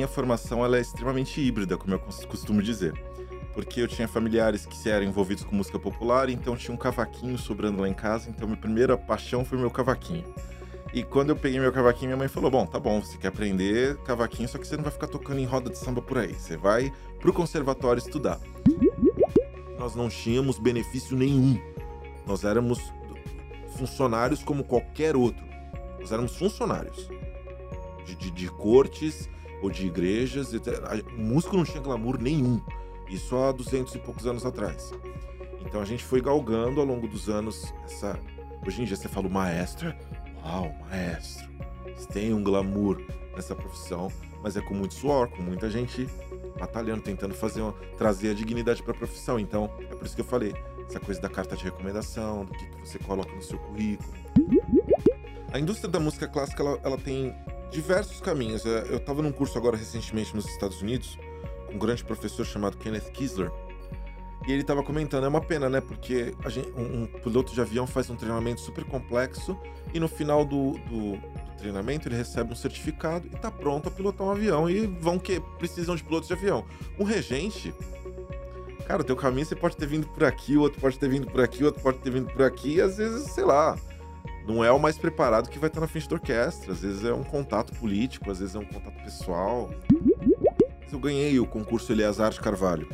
minha formação ela é extremamente híbrida, como eu costumo dizer. Porque eu tinha familiares que eram envolvidos com música popular, então tinha um cavaquinho sobrando lá em casa, então minha primeira paixão foi meu cavaquinho. E quando eu peguei meu cavaquinho, minha mãe falou: Bom, tá bom, você quer aprender cavaquinho, só que você não vai ficar tocando em roda de samba por aí. Você vai pro conservatório estudar. Nós não tínhamos benefício nenhum. Nós éramos funcionários como qualquer outro. Nós éramos funcionários de, de, de cortes ou de igrejas. O músico não tinha glamour nenhum. Isso há 200 e poucos anos atrás. Então a gente foi galgando ao longo dos anos essa. Hoje em dia você fala maestra, Uau, maestro. Você tem um glamour nessa profissão, mas é com muito suor, com muita gente batalhando, tentando fazer uma, trazer a dignidade para a profissão. Então, é por isso que eu falei, essa coisa da carta de recomendação, do que, que você coloca no seu currículo. A indústria da música clássica, ela, ela tem diversos caminhos. É, eu estava num curso agora recentemente nos Estados Unidos, com um grande professor chamado Kenneth Kisler, e ele estava comentando, é uma pena, né? Porque gente, um, um, piloto de avião faz um treinamento super complexo e no final do, do, do treinamento ele recebe um certificado e está pronto a pilotar um avião. E vão que precisam de pilotos de avião. Um regente, cara, o teu caminho você pode ter vindo por aqui, o outro pode ter vindo por aqui, o outro pode ter vindo por aqui, e às vezes, sei lá, não é o mais preparado que vai estar na frente da orquestra. Às vezes é um contato político, às vezes é um contato pessoal. Eu ganhei o concurso Eleazar de Carvalho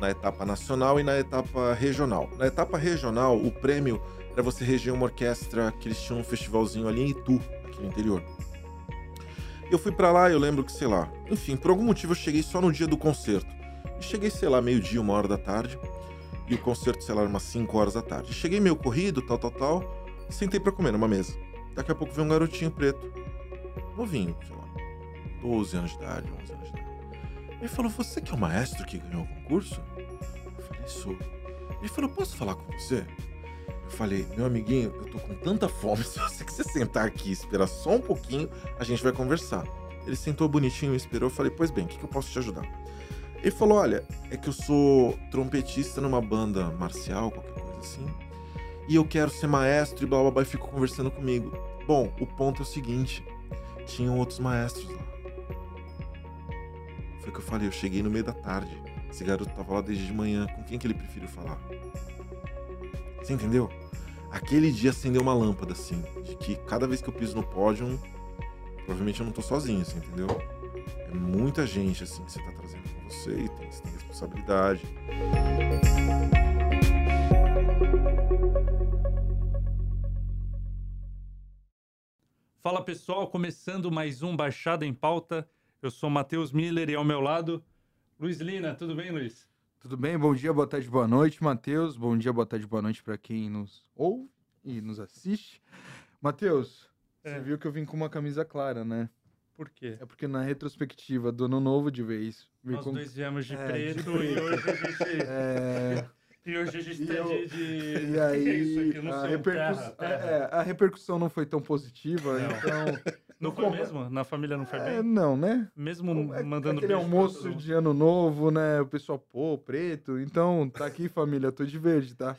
na etapa nacional e na etapa regional. Na etapa regional, o prêmio era você reger uma orquestra que eles tinham um festivalzinho ali em Itu, aqui no interior. Eu fui para lá, eu lembro que, sei lá, enfim, por algum motivo eu cheguei só no dia do concerto. E cheguei, sei lá, meio-dia, uma hora da tarde. E o concerto, sei lá, umas 5 horas da tarde. Cheguei meio corrido, tal, tal, tal. Sentei para comer numa mesa. Daqui a pouco veio um garotinho preto. Novinho, sei lá, 12 anos de idade, 11 anos de idade. Ele falou: Você que é o maestro que ganhou o concurso? Eu falei: Sou. Ele falou: Posso falar com você? Eu falei: Meu amiguinho, eu tô com tanta fome. Se você quiser sentar aqui e esperar só um pouquinho, a gente vai conversar. Ele sentou bonitinho e esperou. Eu falei: Pois bem, o que, que eu posso te ajudar? Ele falou: Olha, é que eu sou trompetista numa banda marcial, qualquer coisa assim. E eu quero ser maestro e blá blá blá. E ficou conversando comigo. Bom, o ponto é o seguinte: tinham outros maestros lá. Foi o que eu falei, eu cheguei no meio da tarde. Esse garoto tava lá desde de manhã. Com quem que ele preferiu falar? Você entendeu? Aquele dia acendeu uma lâmpada, assim, de que cada vez que eu piso no pódio, provavelmente eu não tô sozinho, assim, entendeu? É muita gente, assim, que você tá trazendo com você e tem, você tem responsabilidade. Fala pessoal, começando mais um Baixada em Pauta. Eu sou Matheus Miller e ao meu lado, Luiz Lina. Tudo bem, Luiz? Tudo bem? Bom dia, boa tarde, boa noite, Matheus. Bom dia, boa tarde, boa noite para quem nos ouve e nos assiste. Matheus, é. você viu que eu vim com uma camisa clara, né? Por quê? É porque na retrospectiva do ano novo de vez. Nós com... dois viemos de é, preto de e hoje a gente. É... E hoje a gente está de, de. E aí, aqui, a, repercuss... terra, terra. É, a repercussão não foi tão positiva, não. então. Não foi mesmo? Na família não foi é, bem? Não, né? Mesmo é, mandando Aquele almoço de ano novo, né? O pessoal, pô, preto. Então, tá aqui, família, tô de verde, tá?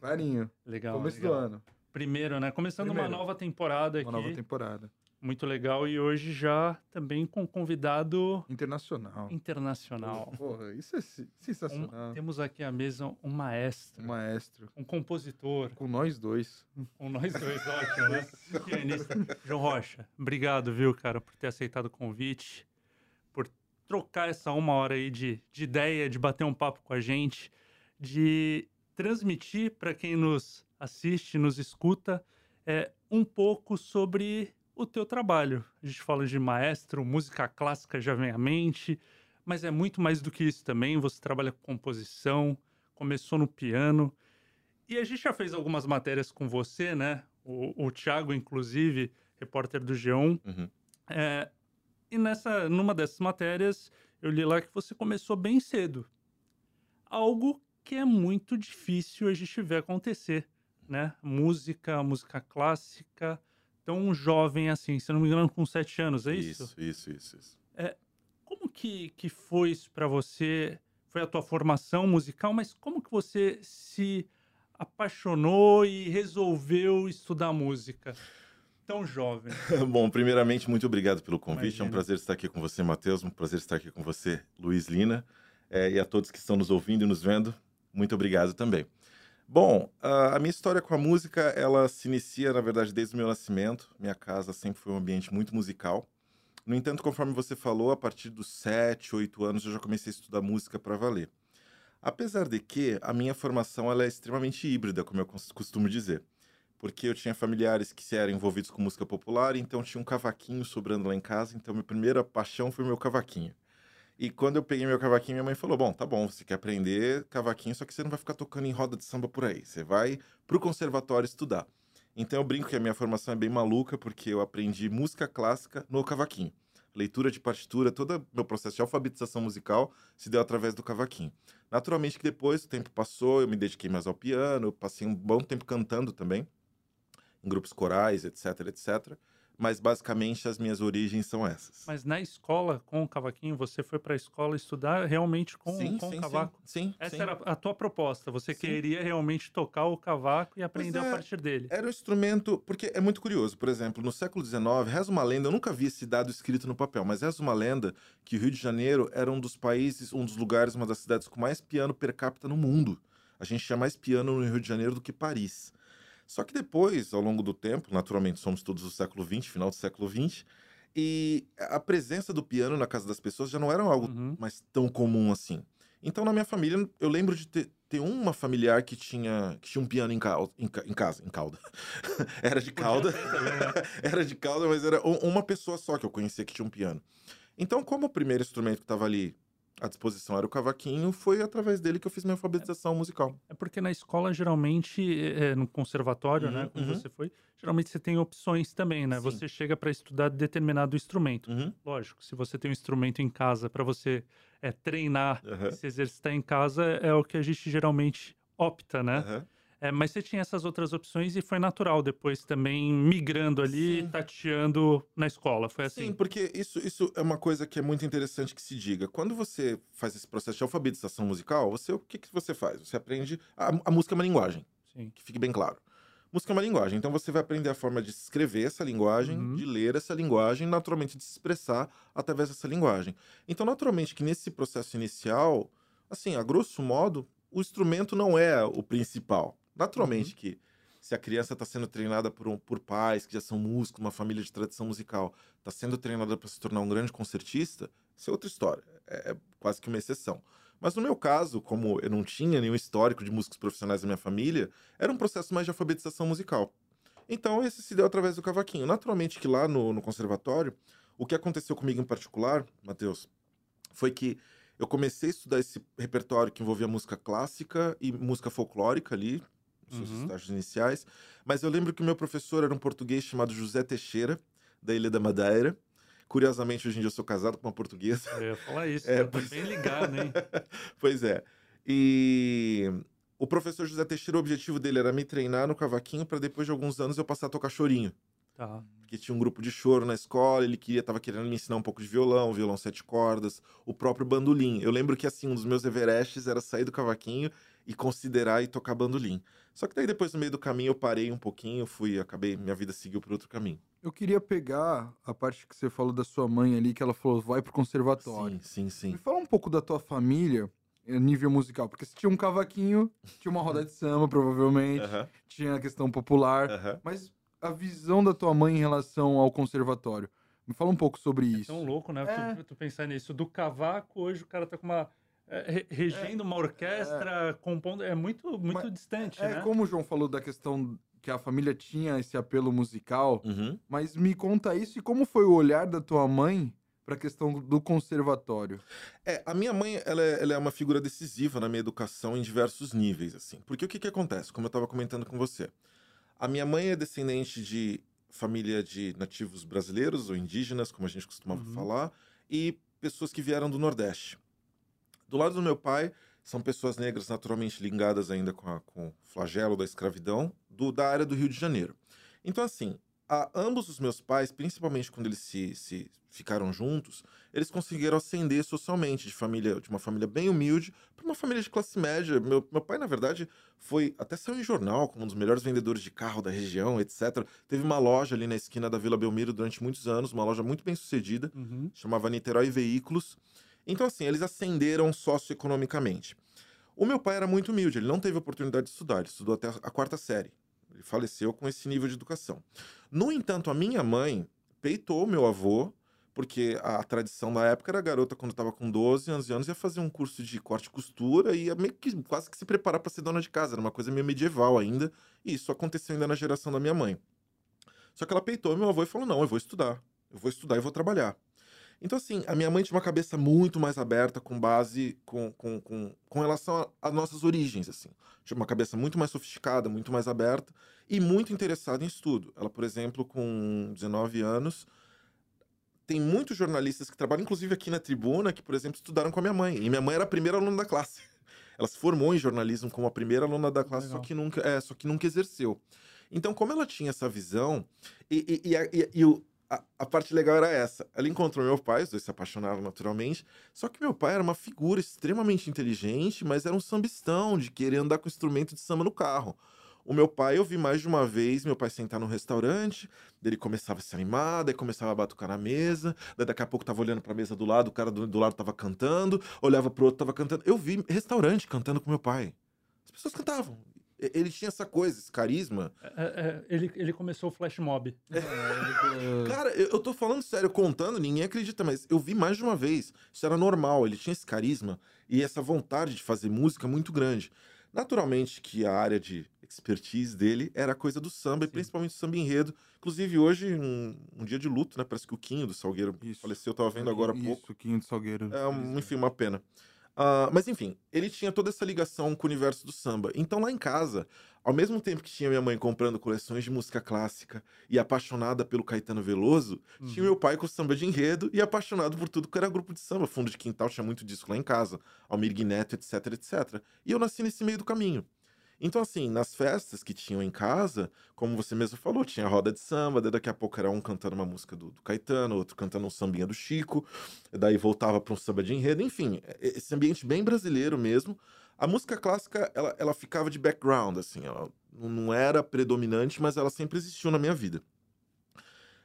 Clarinho. Legal. Começo legal. do ano. Primeiro, né? Começando Primeiro. uma nova temporada aqui. Uma nova temporada. Muito legal. E hoje já também com convidado... Internacional. Internacional. Porra, isso é sensacional. Um, temos aqui à mesa um maestro. Um maestro. Um compositor. Com nós dois. Com nós dois, ótimo, né? Pianista. João Rocha, obrigado, viu, cara, por ter aceitado o convite, por trocar essa uma hora aí de, de ideia, de bater um papo com a gente, de transmitir para quem nos assiste, nos escuta, é, um pouco sobre o teu trabalho. A gente fala de maestro, música clássica já vem à mente, mas é muito mais do que isso também. Você trabalha com composição, começou no piano. E a gente já fez algumas matérias com você, né? O, o Thiago, inclusive, repórter do G1. Uhum. É, e nessa, numa dessas matérias, eu li lá que você começou bem cedo. Algo que é muito difícil a gente ver acontecer, né? Música, música clássica, tão jovem assim, se não me engano, com sete anos, é isso? Isso, isso, isso. isso. É, como que, que foi isso para você? Foi a tua formação musical, mas como que você se apaixonou e resolveu estudar música? tão jovem? Bom, primeiramente, muito obrigado pelo convite. Imagina. É um prazer estar aqui com você, Matheus. Um prazer estar aqui com você, Luiz Lina. É, e a todos que estão nos ouvindo e nos vendo, muito obrigado também. Bom, a minha história com a música, ela se inicia, na verdade, desde o meu nascimento. Minha casa sempre foi um ambiente muito musical. No entanto, conforme você falou, a partir dos 7, 8 anos eu já comecei a estudar música para valer. Apesar de que a minha formação ela é extremamente híbrida, como eu cos- costumo dizer. Porque eu tinha familiares que eram envolvidos com música popular, então tinha um cavaquinho sobrando lá em casa, então minha primeira paixão foi meu cavaquinho. E quando eu peguei meu cavaquinho, minha mãe falou: Bom, tá bom, você quer aprender cavaquinho, só que você não vai ficar tocando em roda de samba por aí. Você vai pro conservatório estudar. Então eu brinco que a minha formação é bem maluca, porque eu aprendi música clássica no cavaquinho. Leitura de partitura, todo meu processo de alfabetização musical se deu através do cavaquinho. Naturalmente que depois o tempo passou, eu me dediquei mais ao piano, passei um bom tempo cantando também, em grupos corais, etc, etc. Mas basicamente as minhas origens são essas. Mas na escola, com o cavaquinho, você foi pra escola estudar realmente com, sim, com sim, o cavaco? Sim, sim. Essa sim. era a tua proposta. Você queria realmente tocar o cavaco e aprender é. a partir dele. Era um instrumento, porque é muito curioso. Por exemplo, no século XIX, reza uma lenda, eu nunca vi esse dado escrito no papel, mas reza uma lenda que o Rio de Janeiro era um dos países, um dos lugares, uma das cidades com mais piano per capita no mundo. A gente tinha mais piano no Rio de Janeiro do que Paris. Só que depois, ao longo do tempo, naturalmente somos todos do século XX, final do século XX, e a presença do piano na casa das pessoas já não era algo Uhum. mais tão comum assim. Então, na minha família, eu lembro de ter, ter uma familiar que tinha, que tinha um piano em, cal- em em casa, em cauda. era de cauda. né? era de cauda, mas era uma pessoa só que eu conhecia que tinha um piano. Então, como o primeiro instrumento que estava ali à disposição era o cavaquinho, foi através dele que eu fiz minha alfabetização musical. É porque na escola, geralmente, é, é, no conservatório, né, Uhum, como uhum. você foi, geralmente você tem opções também, né? Sim. Você chega para estudar determinado instrumento. Uhum. Lógico, se você tem um instrumento em casa para você é, treinar, se exercitar em casa, é o que a gente geralmente opta, né? É, mas você tinha essas outras opções e foi natural depois também migrando ali, Sim. tateando na escola. Foi assim. Sim, porque isso, isso é uma coisa que é muito interessante que se diga. Quando você faz esse processo de alfabetização musical, você o que, que você faz? Você aprende. A, a música é uma linguagem, Sim. que fique bem claro. Música é uma linguagem, então você vai aprender a forma de escrever essa linguagem, Uhum. de ler essa linguagem, naturalmente de se expressar através dessa linguagem. Então, naturalmente que nesse processo inicial, assim, a grosso modo, o instrumento não é o principal. Naturalmente que se a criança está sendo treinada por, um- por pais que já são músicos, uma família de tradição musical, está sendo treinada para se tornar um grande concertista, isso é outra história. É, é quase que uma exceção. Mas no meu caso, como eu não tinha nenhum histórico de músicos profissionais na minha família, era um processo mais de alfabetização musical. Então, esse se deu através do cavaquinho. Naturalmente que lá no, no conservatório, o que aconteceu comigo em particular, Matheus, foi que eu comecei a estudar esse repertório que envolvia música clássica e música folclórica ali, seus Uhum. estágios iniciais. Mas eu lembro que o meu professor era um português chamado José Teixeira, da Ilha da Madeira. Curiosamente, hoje em dia eu sou casado com uma portuguesa. Eu ia falar isso. É, tá pois- bem ligado, hein? pois é. E o professor José Teixeira, o objetivo dele era me treinar no cavaquinho para depois de alguns anos eu passar a tocar chorinho. Tá. Porque tinha um grupo de choro na escola, ele queria, tava querendo me ensinar um pouco de violão, violão sete cordas, o próprio bandolim. Eu lembro que assim, um dos meus everestes era sair do cavaquinho e considerar e tocar bandolim. Só que daí depois no meio do caminho eu parei um pouquinho, fui, acabei, minha vida seguiu por outro caminho. Eu queria pegar a parte que você falou da sua mãe ali, que ela falou, vai pro conservatório. Sim, sim, sim. Me fala um pouco da tua família, eh, nível musical. Porque se tinha um cavaquinho, tinha uma roda de samba, provavelmente, Aham, tinha a questão popular. aham. Mas a visão da tua mãe em relação ao conservatório. Me fala um pouco sobre É isso. tão louco, né? É. Tu, tu pensar nisso. Do cavaco, hoje o cara tá com uma. É, re- regendo uma orquestra, compondo. É muito, muito Mas- distante, É né? como o João falou da questão que a família tinha esse apelo musical, Uhum. mas me conta isso e como foi o olhar da tua mãe para a questão do conservatório. É, a minha mãe, ela é, ela é uma figura decisiva na minha educação em diversos níveis, assim. Porque o que que acontece? Como eu estava comentando com você. A minha mãe é descendente de família de nativos brasileiros ou indígenas, como a gente costumava Uhum. falar, e pessoas que vieram do Nordeste. Do lado do meu pai, são pessoas negras naturalmente ligadas ainda com, a- com o flagelo da escravidão do, da área do Rio de Janeiro. Então, assim, a, ambos os meus pais, principalmente quando eles se, se ficaram juntos, eles conseguiram ascender socialmente de família, de uma família bem humilde para uma família de classe média. Meu, meu pai, na verdade, foi até saiu em jornal como um dos melhores vendedores de carro da região, etc. Teve uma loja ali na esquina da Vila Belmiro durante muitos anos, uma loja muito bem sucedida, Uhum. chamava Niterói Veículos. Então, assim, eles ascenderam socioeconomicamente. O meu pai era muito humilde, ele não teve oportunidade de estudar, ele estudou até a quarta série. Ele faleceu com esse nível de educação. No entanto, a minha mãe peitou meu avô, porque a tradição da época era a garota, quando estava com 12, 11 anos, ia fazer um curso de corte e costura e ia meio que quase que se preparar para ser dona de casa. Era uma coisa meio medieval ainda. E isso aconteceu ainda na geração da minha mãe. Só que ela peitou meu avô e falou: não, eu vou estudar. Eu vou estudar e vou trabalhar. Então, assim, a minha mãe tinha uma cabeça muito mais aberta com base com, com, com, com relação às nossas origens, assim. Tinha uma cabeça muito mais sofisticada, muito mais aberta e muito interessada em estudo. Ela, por exemplo, com 19 anos, tem muitos jornalistas que trabalham, inclusive aqui na tribuna, que, por exemplo, estudaram com a minha mãe. E minha mãe era a primeira aluna da classe. Ela se formou em jornalismo como a primeira aluna da classe, só que, nunca, é, só que nunca exerceu. Então, como ela tinha essa visão, e, e, e, e- e o, a, a parte legal era essa. Ela encontrou meu pai, os dois se apaixonaram naturalmente. Só que meu pai era uma figura extremamente inteligente, mas era um sambistão de querer andar com instrumento de samba no carro. O meu pai, eu vi mais de uma vez meu pai sentar num restaurante, ele começava a se animar, daí começava a batucar na mesa, daí daqui a pouco tava olhando pra mesa do lado, o cara do, do lado tava cantando, olhava pro outro, tava cantando. Eu vi restaurante cantando com meu pai. As pessoas cantavam. E- Ele tinha essa coisa, esse carisma. É, é, ele, ele começou o flash mob. Cara, eu, eu tô falando sério, contando, ninguém acredita, mas eu vi mais de uma vez. Isso era normal, ele tinha esse carisma e essa vontade de fazer música muito grande. Naturalmente que a área de expertise dele era a coisa do samba, e Sim. principalmente do samba enredo. Inclusive, hoje, um, um dia de luto, né? Parece que o Quinho do Salgueiro Isso. faleceu, eu tava vendo agora há pouco. Isso, Quinho de Salgueiro. É, um, enfim, uma pena. Ah, mas enfim, ele tinha toda essa ligação com o universo do samba. Então lá em casa, ao mesmo tempo que tinha minha mãe comprando coleções de música clássica e apaixonada pelo Caetano Veloso, tinha Uhum. meu pai com samba de enredo e apaixonado por tudo que era grupo de samba. Fundo de quintal tinha muito disco lá em casa, Almir Neto, etc, etc. E eu nasci nesse meio do caminho. Então, assim, nas festas que tinham em casa, como você mesmo falou, tinha roda de samba, daí daqui a pouco era um cantando uma música do, do Caetano, outro cantando um sambinha do Chico, daí voltava para um samba de enredo, enfim, é- esse ambiente bem brasileiro mesmo. A música clássica, ela, ela ficava de background, assim, ela não era predominante, mas ela sempre existiu na minha vida.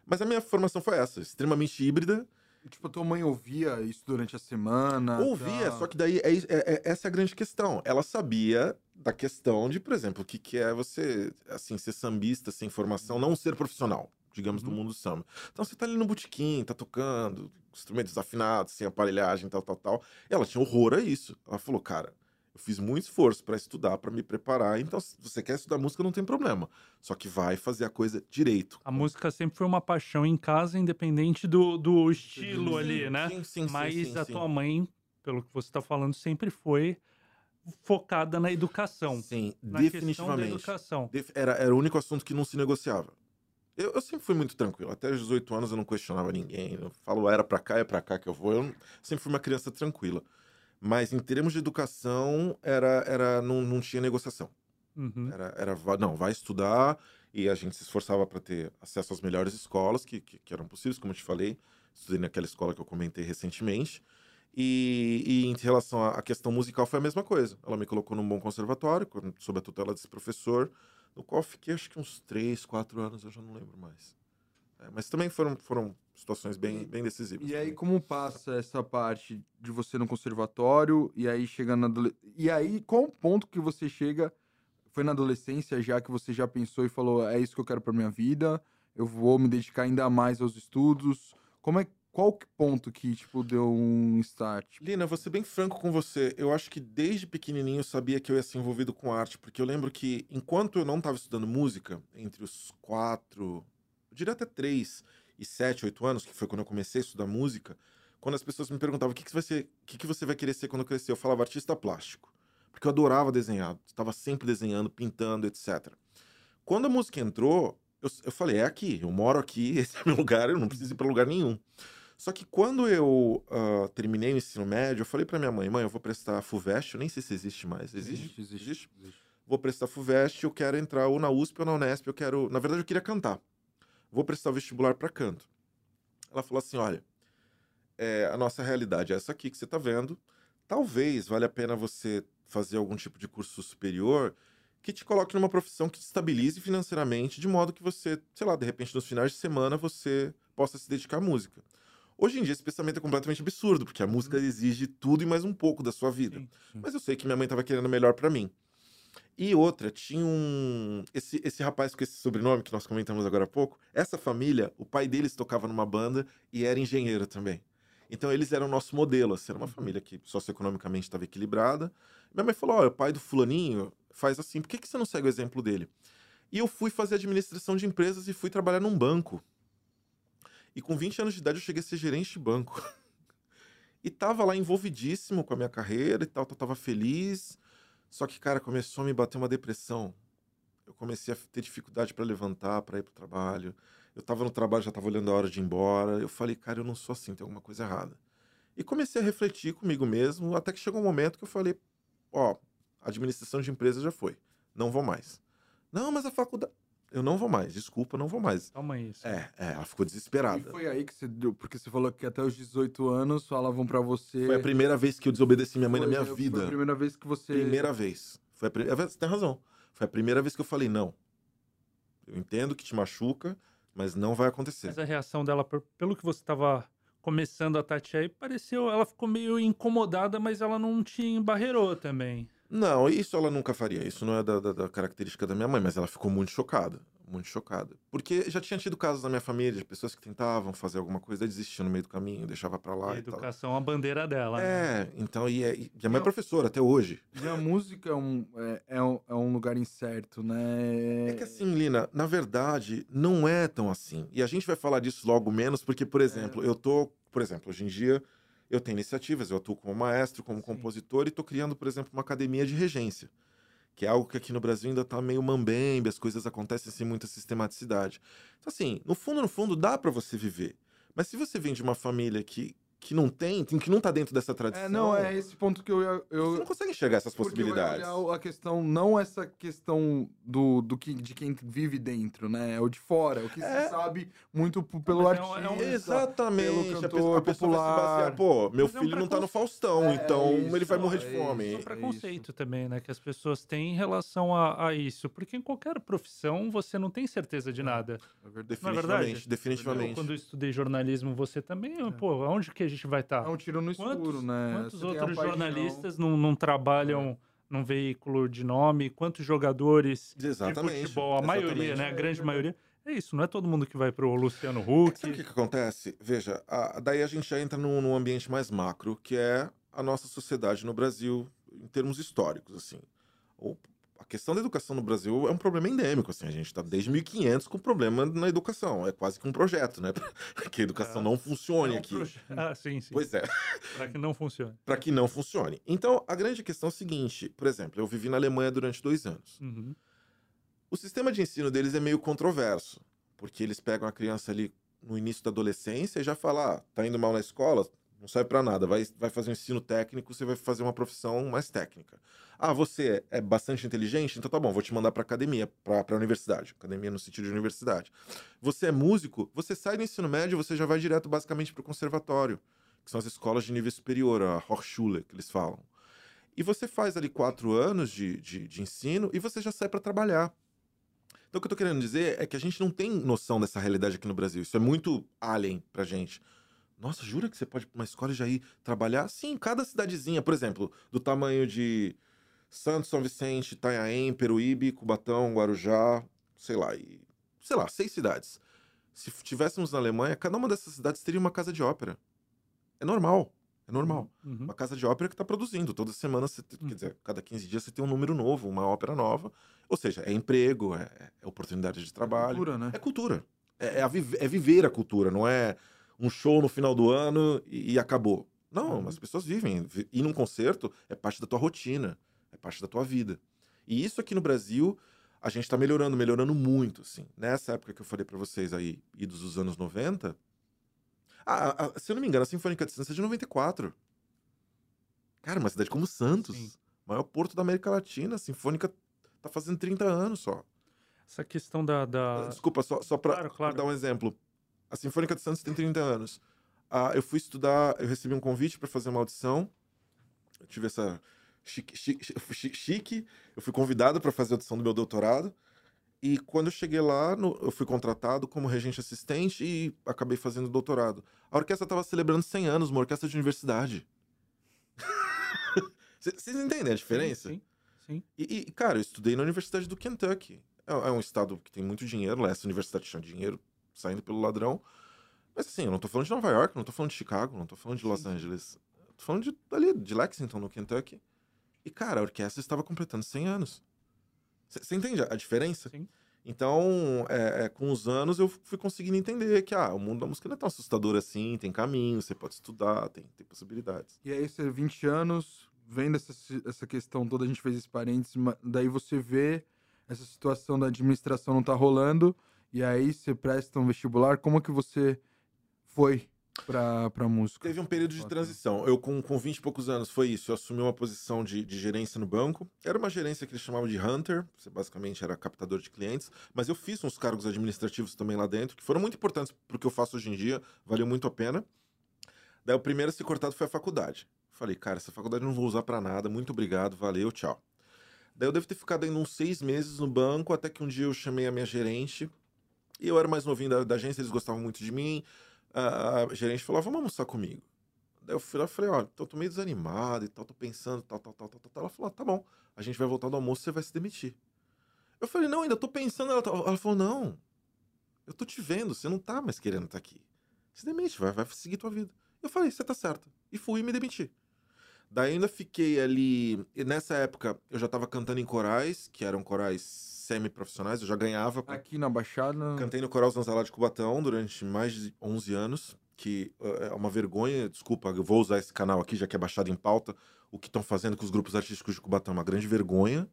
Mas a minha formação foi essa, extremamente híbrida, Tipo, tua mãe ouvia isso durante a semana? Ouvia, tá? só que daí é, é- é- essa é a grande questão. Ela sabia da questão de, por exemplo, o que, que é você, assim, ser sambista sem formação, não ser profissional, digamos, do Uhum. mundo do samba. Então você tá ali no botequim, tá tocando, instrumentos afinados, sem aparelhagem, tal, tal, tal. E ela tinha horror a isso. Ela falou, cara, eu fiz muito esforço pra estudar, pra me preparar, então se você quer estudar música, não tem problema. Só que vai fazer a coisa direito. A música sempre foi uma paixão em casa, independente do, do estilo Sim, ali, né? Sim, sim, sim, Mas sim, a sim. tua mãe, pelo que você está falando, sempre foi focada na educação. Sim, Na questão da definitivamente. educação. Era, era o único assunto que não se negociava. Eu, eu sempre fui muito tranquilo. Até os 18 anos eu não questionava ninguém. Eu falo, era pra cá, é pra cá que eu vou. Eu sempre fui uma criança tranquila. Mas em termos de educação, era, era, não, não tinha negociação. Uhum. Era, era, não, vai estudar. E a gente se esforçava para ter acesso às melhores escolas que, que, que eram possíveis, como eu te falei. Estudei naquela escola que eu comentei recentemente. E, e em relação à questão musical, foi a mesma coisa. Ela me colocou num bom conservatório, sob a tutela desse professor, no qual fiquei acho que uns 3, 4 anos, eu já não lembro mais. É, mas também foram, foram situações bem, bem decisivas. E aí, como passa essa parte de você no conservatório e aí chega na adole... E aí, qual o ponto que você chega? Foi na adolescência já que você já pensou e falou: é isso que eu quero pra minha vida, eu vou me dedicar ainda mais aos estudos. Como é qual que ponto que tipo deu um start? Lina, vou ser bem franco com você. Eu acho que desde pequenininho eu sabia que eu ia ser envolvido com arte, porque eu lembro que enquanto eu não estava estudando música, entre os quatro, eu diria até três e sete, oito anos, que foi quando eu comecei a estudar música, quando as pessoas me perguntavam o que, que, você vai ser, o que, que você vai querer ser quando crescer, eu falava artista plástico. Porque eu adorava desenhar, estava sempre desenhando, pintando, etc. Quando a música entrou, eu, eu falei, é aqui, eu moro aqui, esse é meu lugar, eu não preciso ir para lugar nenhum. Só que quando eu ah, terminei o ensino médio, eu falei pra minha mãe, mãe, eu vou prestar FUVEST, eu nem sei se existe mais. Existe? Existe, existe. existe. Vou prestar FUVEST, eu quero entrar ou na USP ou na Unesp, eu quero... Na verdade, eu queria cantar. Vou prestar o vestibular para canto. Ela falou assim: olha, é, a nossa realidade é essa aqui que você está vendo. Talvez valha a pena você fazer algum tipo de curso superior que te coloque numa profissão que te estabilize financeiramente, de modo que você, sei lá, de repente nos finais de semana você possa se dedicar à música. Hoje em dia esse pensamento é completamente absurdo, porque a música exige tudo e mais um pouco da sua vida. Sim, sim. Mas eu sei que minha mãe estava querendo o melhor para mim. E outra, tinha um. Esse, esse rapaz com esse sobrenome que nós comentamos agora há pouco, essa família, o pai deles tocava numa banda e era engenheiro também. Então eles eram nosso modelo, assim, era uma família que socioeconomicamente estava equilibrada. Minha mãe falou: olha, o pai do fulaninho faz assim, por que, que você não segue o exemplo dele? E eu fui fazer administração de empresas e fui trabalhar num banco. E com 20 anos de idade eu cheguei a ser gerente de banco. e tava lá envolvidíssimo com a minha carreira e tal, tava feliz. Só que, cara, começou a me bater uma depressão. Eu comecei a ter dificuldade para levantar, para ir pro trabalho. Eu tava no trabalho, já tava olhando a hora de ir embora. Eu falei, cara, eu não sou assim, tem alguma coisa errada. E comecei a refletir comigo mesmo, até que chegou um momento que eu falei, ó, administração de empresas já foi, não vou mais. Não, mas a faculdade, eu não vou mais, desculpa, não vou mais. Calma aí. só. É, é, ela ficou E desesperada. foi aí que você deu, porque você falou que até os 18 anos falavam pra você. Foi a primeira vez que eu desobedeci minha mãe na Foi- minha Foi a vida. primeira vez que você. Primeira vez. Foi a pri- é, Você tem razão. Foi a primeira vez que eu falei, não. Eu entendo que te machuca, mas não vai acontecer. Mas a reação dela, pelo que você estava começando a tatear aí, pareceu. Ela ficou meio incomodada, mas ela não te embarreirou também. Não, isso ela nunca faria. Isso não é da, da- da característica da minha mãe, mas ela ficou muito chocada. Muito chocada. Porque já tinha tido casos na minha família de pessoas que tentavam fazer alguma coisa e desistiam no meio do caminho, deixava pra lá a e tal. educação, a bandeira dela. né? É, então, e, é, e a mãe é professora até hoje. E a música é um, é, é um, é um lugar incerto, né? É que assim, Lina, na verdade, não é tão assim. E a gente vai falar disso logo menos, porque, por exemplo, eu tô, por exemplo, hoje em dia eu tenho iniciativas, eu atuo como maestro, como Sim. compositor e tô criando, por exemplo, uma academia de regência, que é algo que aqui no Brasil ainda tá meio mambembe, as coisas acontecem sem muita sistematicidade. Então assim, no fundo, no fundo, dá para você viver. Mas se você vem de uma família que, que não tem, que não tá dentro dessa tradição, É, não, é esse ponto que eu ia. você Eu, não consegue enxergar essas possibilidades. olhar a questão, não essa questão do, do que, de quem vive dentro, né? É o de fora, é o que É. se sabe muito pelo Mas é um- artista. é um- Exatamente. pelo a pessoa, cantor a pessoa vai se popular. basear, pô, meu Mas é um filho não tá no Faustão, É, então é isso, ele vai morrer é de isso. fome. É um É preconceito também, né? Que as pessoas têm em relação a, a isso. Porque em qualquer profissão você não tem certeza de nada. É verdade. Definitivamente, verdade? definitivamente. Eu, quando eu estudei jornalismo, você também, pô, aonde que a gente vai estar? É um tiro no escuro, Quantos, né? quantos Você outros jornalistas não, não trabalham num veículo de nome? Quantos jogadores Exatamente. de futebol? A maioria, exatamente. né? A É grande verdade. maioria. É isso, não é todo mundo que vai pro Luciano Huck. Sabe o que, que acontece? Veja, a- daí a gente já entra num, num ambiente mais macro, que é a nossa sociedade no Brasil, em termos históricos, assim. O- a questão da educação no Brasil é um problema endêmico, assim. A gente está desde 1500 com problema na educação. É quase que um projeto, né? Para que a educação É. não funcione É um aqui. proje- Ah, sim, sim. Pois é. Pra que não funcione. para que não funcione. Então, a grande questão é o seguinte: por exemplo, eu vivi na Alemanha durante dois anos. Uhum. O sistema de ensino deles é meio controverso, porque eles pegam a criança ali no início da adolescência e já falam: ah, tá indo mal na escola, não serve para nada, vai, vai fazer um ensino técnico, você vai fazer uma profissão mais técnica. Ah, você é bastante inteligente? Então tá bom, vou te mandar para academia, para a universidade. Academia no sentido de universidade. Você é músico? Você sai do ensino médio, você já vai direto basicamente para o conservatório, que são as escolas de nível superior, a Hochschule, que eles falam. E você faz ali quatro anos de, de, de ensino e você já sai para trabalhar. Então, o que eu tô querendo dizer é que a gente não tem noção dessa realidade aqui no Brasil. Isso é muito alien pra gente. Nossa, jura que você pode ir pra uma escola e já ir trabalhar? Sim, cada cidadezinha, por exemplo, do tamanho de Santos, São Vicente, Itanhaém, Peruíbe, Cubatão, Guarujá, sei lá, e, sei lá, seis cidades. Se tivéssemos na Alemanha, cada uma dessas cidades teria uma casa de ópera. É normal, é normal. Uhum. Uma casa de ópera que está produzindo. Toda semana, você, Uhum. quer dizer, cada 15 dias você tem um número novo, uma ópera nova. Ou seja, é emprego, é, é oportunidade de trabalho. Cultura, né? É cultura. É, é a é viver a cultura, não é um show no final do ano e, e acabou. Não, Uhum. as pessoas vivem. Vi- Ir num concerto é parte da tua rotina, é parte da tua vida. E isso aqui no Brasil, a gente tá melhorando, melhorando muito, assim. Nessa época que eu falei pra vocês aí, idos dos anos 90... Ah, a- se eu não me engano, a Sinfônica de Santos é de 94. Cara, uma cidade como Santos, Sim. maior porto da América Latina, a Sinfônica tá fazendo 30 anos só. Essa questão da. da... Desculpa, só, só para Claro, claro. dar um exemplo. A Sinfônica de Santos tem 30 anos. Ah, eu fui estudar, eu recebi um convite para fazer uma audição. Eu tive essa chique, chique, chique, eu fui convidado para fazer a audição do meu doutorado. E quando eu cheguei lá, no- eu fui contratado como regente assistente e acabei fazendo doutorado. A orquestra estava celebrando 100 anos, uma orquestra de universidade. Cê- Vocês entendem a diferença? Sim, sim. E, e, cara, eu estudei na Universidade do Kentucky. É, é um estado que tem muito dinheiro, lá essa universidade tinha dinheiro saindo pelo ladrão. Mas assim, eu não tô falando de Nova York, não tô falando de Chicago, não tô falando de Los Sim. Angeles. Eu tô falando de, ali, de Lexington, no Kentucky. E, cara, a orquestra estava completando 100 anos. Você entende a diferença? Sim. Então, é, é, com os anos, eu fui conseguindo entender que ah, o mundo da música não é tão assustador assim, tem caminho, você pode estudar, tem, tem possibilidades. E aí você, 20 anos, vendo essa, essa questão toda, a gente fez esse parênteses, daí você vê essa situação da administração não tá rolando, e aí você presta um vestibular, como que você foi pra, pra música? Teve um período de transição. Eu, com, com 20 e poucos anos, foi isso. Eu assumi uma posição de, de gerência no banco. Era uma gerência que eles chamavam de Hunter. Você basicamente era captador de clientes. Mas eu fiz uns cargos administrativos também lá dentro, que foram muito importantes pro que eu faço hoje em dia. Valeu muito a pena. Daí o primeiro a ser cortado foi a faculdade. Falei, cara, essa faculdade não vou usar pra nada. Muito obrigado, valeu, tchau. Daí eu devo ter ficado ainda uns seis meses no banco, até que um dia eu chamei a minha gerente. E eu era mais novinho da, da agência, eles gostavam muito de mim a, a gerente falou: "Ah, vamos almoçar comigo. Daí eu fui lá e falei: ó, eu tô meio desanimado e tal, tô pensando, tal, tal, tal, tal, tal. Ela falou: ah, tá bom, a gente vai voltar do almoço, você vai se demitir. Eu falei: não, ainda tô pensando. Ela, tá- ela falou: não, eu tô te vendo, você não tá mais querendo estar aqui. Se demite, vai, vai seguir tua vida. Eu falei: você tá certo. E fui e me demiti. Daí ainda fiquei ali. Nessa época eu já tava cantando em corais, que eram corais semi-profissionais, eu já ganhava. Aqui na Baixada, Cantei no Coral Zanzalá de Cubatão durante mais de 11 anos, que uh, é uma vergonha, desculpa, eu vou usar esse canal aqui, já que é baixado em pauta, o que estão fazendo com os grupos artísticos de Cubatão é uma grande vergonha,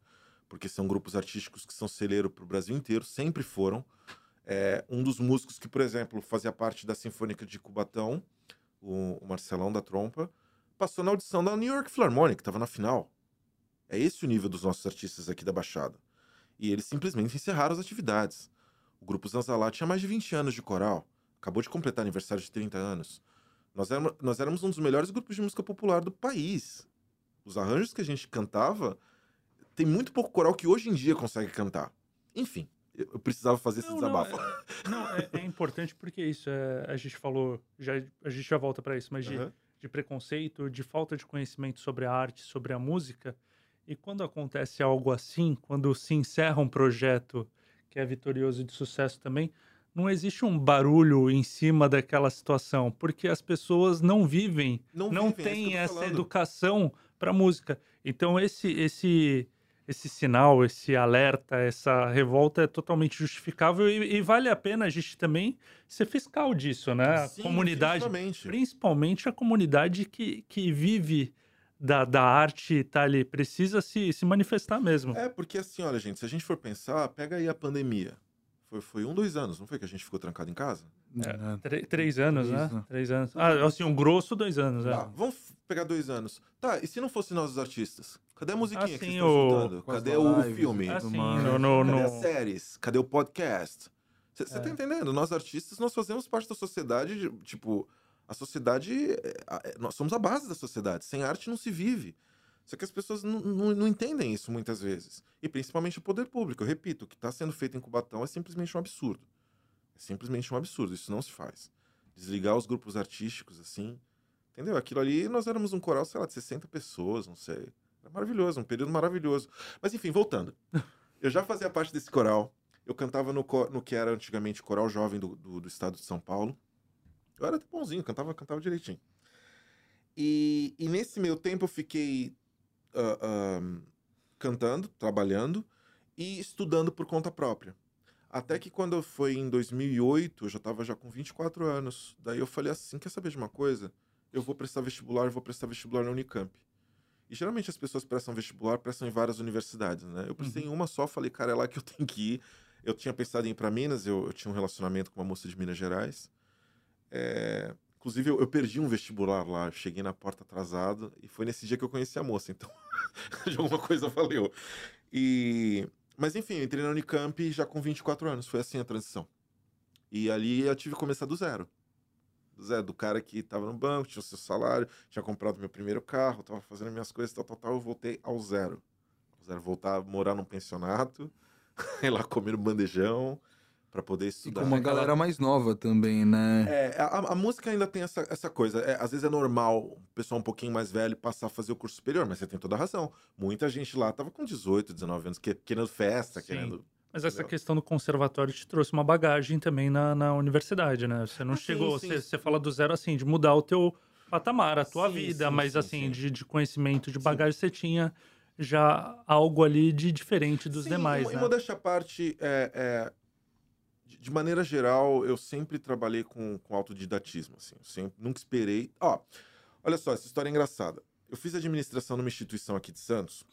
porque são grupos artísticos que são celeiro para o Brasil inteiro, sempre foram. É, um dos músicos que, por exemplo, fazia parte da Sinfônica de Cubatão, o, o Marcelão da Trompa, passou na audição da New York Philharmonic, estava na final. É esse o nível dos nossos artistas aqui da Baixada. E eles simplesmente encerraram as atividades. O Grupo Zanzalá tinha mais de 20 anos de coral. Acabou de completar aniversário de 30 anos. Nós éramos, nós éramos um dos melhores grupos de música popular do país. Os arranjos que a gente cantava, tem muito pouco coral que hoje em dia consegue cantar. Enfim, eu precisava fazer esse Não, não, desabafo. Não, é, é importante porque isso, é, a gente falou, já, a gente já volta para isso, mas de, Aham. de preconceito, de falta de conhecimento sobre a arte, sobre a música. E quando acontece algo assim, quando se encerra um projeto que é vitorioso e de sucesso também, não existe um barulho em cima daquela situação, porque as pessoas não vivem, não, vivem, é têm essa falando. educação para música. Então esse esse esse sinal, esse alerta, essa revolta é totalmente justificável e, e vale a pena a gente também ser fiscal disso, né? A Sim, comunidade, definitivamente. principalmente a comunidade que, que vive da, da arte, tá ali, precisa se, se manifestar mesmo. É, porque assim, olha, gente, se a gente for pensar, pega aí a pandemia. Foi, foi um, dois anos, não foi que a gente ficou trancado em casa? né? Tre- três anos, Três, né? né? Três anos. Ah, assim, um grosso, dois anos, é. Tá, vamos f- pegar dois anos. Tá, e se não fosse nós os artistas? Cadê a musiquinha que Assim, vocês estão o- escutando? com as Cadê o lives filme? e Assim, no, no, Cadê no- as séries? Cadê o podcast? Você É. tá entendendo? Nós artistas, nós fazemos parte da sociedade, de- tipo, a sociedade, a- é, nós somos a base da sociedade. Sem arte não se vive. Só que as pessoas não, não, não entendem isso muitas vezes. E principalmente o poder público. Eu repito, o que está sendo feito em Cubatão é simplesmente um absurdo. É simplesmente um absurdo. Isso não se faz. Desligar os grupos artísticos assim. Entendeu? Aquilo ali, nós éramos um coral, sei lá, de 60 pessoas, não sei. Era maravilhoso, um período maravilhoso. Mas enfim, voltando. Eu já fazia parte desse coral. Eu cantava no, no que era antigamente Coral Jovem do, do, do estado de São Paulo. Eu era até bonzinho, cantava, cantava direitinho. E, e nesse meio tempo eu fiquei ah, ah, cantando, trabalhando e estudando por conta própria. Até que quando foi em 2008, eu já estava já com 24 anos. Daí eu falei assim, quer saber de uma coisa? Eu vou prestar vestibular, vou prestar vestibular na Unicamp. E geralmente as pessoas prestam vestibular, prestam em várias universidades, né? Eu prestei em uma só, falei, cara, é lá que eu tenho que ir. Eu tinha pensado em ir para Minas, eu, eu tinha um relacionamento com uma moça de Minas Gerais. É, Inclusive, eu, eu perdi um vestibular lá, cheguei na porta atrasado, e foi nesse dia que eu conheci a moça, então de alguma coisa valeu. E, mas enfim, eu entrei na Unicamp já com 24 anos, foi assim a transição. E ali eu tive que começar do zero. Do zero, do cara que tava no banco, tinha o seu salário, tinha comprado meu primeiro carro, tava fazendo minhas coisas, tal, tal, tal, eu voltei ao zero. Ao zero, voltar a morar num pensionato, ir lá comer no bandejão, para poder E estudar. com uma galera mais nova também, né? É, a, a música ainda tem essa, essa coisa. É, às vezes é normal o pessoal um pouquinho mais velho passar a fazer o curso superior, mas você tem toda a razão. Muita gente lá tava com 18, 19 anos, que- querendo festa, Sim. querendo. Mas essa questão do conservatório te trouxe uma bagagem também na, na universidade, né? Você não Ah, chegou, sim, você, sim. você fala do zero assim, de mudar o teu patamar, a tua Sim, vida, sim, mas sim, assim, sim. De, de conhecimento, de Sim. bagagem, você tinha já algo ali de diferente dos Sim, demais, e, né? E modéstia à parte, é, é, de, de maneira geral, eu sempre trabalhei com, com autodidatismo, assim. Sempre, nunca esperei. Ó, olha só, essa história é engraçada. Eu fiz administração numa instituição aqui de Santos,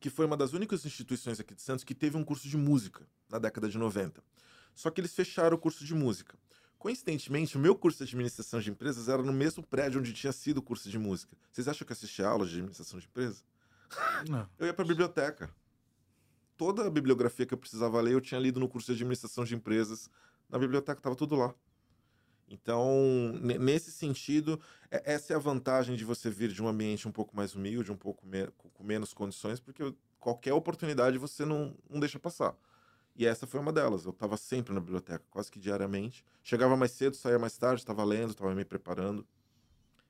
que foi uma das únicas instituições aqui de Santos que teve um curso de música na década de 90. Só que eles fecharam o curso de música. Coincidentemente, o meu curso de administração de empresas era no mesmo prédio onde tinha sido o curso de música. Vocês acham que eu assistia aula de administração de empresas? Não. Eu ia pra biblioteca. Toda a bibliografia que eu precisava ler, eu tinha lido no curso de administração de empresas. Na biblioteca tava tudo lá. Então, ne- nesse sentido, é- essa é a vantagem de você vir de um ambiente um pouco mais humilde, um pouco me- com menos condições, porque qualquer oportunidade você não, não deixa passar. E essa foi uma delas. Eu estava sempre na biblioteca, quase que diariamente. Chegava mais cedo, saía mais tarde, estava lendo, estava me preparando.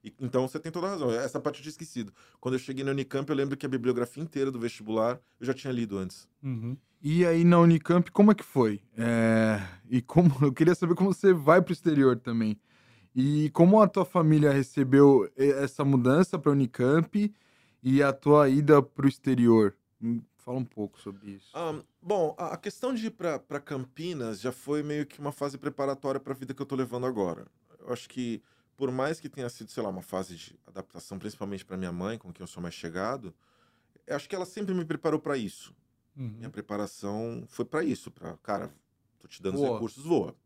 E- então você tem toda a razão. Essa parte eu tinha esquecido. Quando eu cheguei na Unicamp, eu lembro que a bibliografia inteira do vestibular eu já tinha lido antes. Uhum. E aí na Unicamp, como é que foi? É, E como eu queria saber como você vai pro exterior também. E como a tua família recebeu essa mudança para Unicamp e a tua ida pro exterior? Hum, Fala um pouco sobre isso. Ahn, bom, a a questão de ir para Campinas já foi meio que uma fase preparatória para a vida que eu tô levando agora. Eu acho que, por mais que tenha sido, sei lá, uma fase de adaptação, principalmente para minha mãe, com quem eu sou mais chegado, acho que ela sempre me preparou para isso. Uhum. Minha preparação foi para isso, para, cara, tô te dando os Voa. recursos, voa.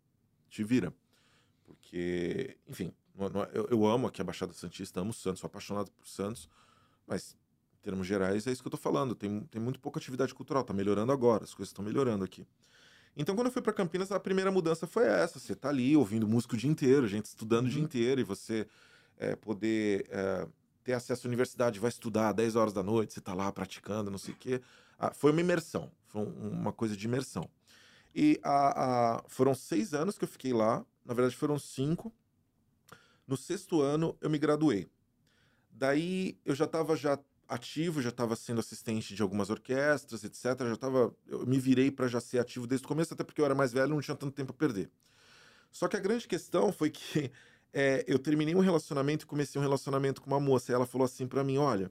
Te vira. Porque, enfim, eu, eu amo aqui a Baixada Santista, amo Santos, sou apaixonado por Santos, mas em termos gerais é isso que eu tô falando. Tem, tem muito pouca atividade cultural, tá melhorando agora, as coisas estão melhorando aqui. Então, quando eu fui para Campinas, a primeira mudança foi essa. Você tá ali ouvindo música o dia inteiro, gente estudando o dia Uhum. inteiro, e você é, poder é, ter acesso à universidade, vai estudar às 10 horas da noite, você tá lá praticando, não sei o quê. Ah, foi uma imersão, foi um- uma coisa de imersão. E a, a- foram seis anos que eu fiquei lá, na verdade foram cinco. No sexto ano eu me graduei. Daí eu já estava já ativo, já estava sendo assistente de algumas orquestras, etc. Já tava, eu me virei para já ser ativo desde o começo, até porque eu era mais velho, não tinha tanto tempo a perder. Só que a grande questão foi que é, eu terminei um relacionamento e comecei um relacionamento com uma moça. E ela falou assim para mim: olha,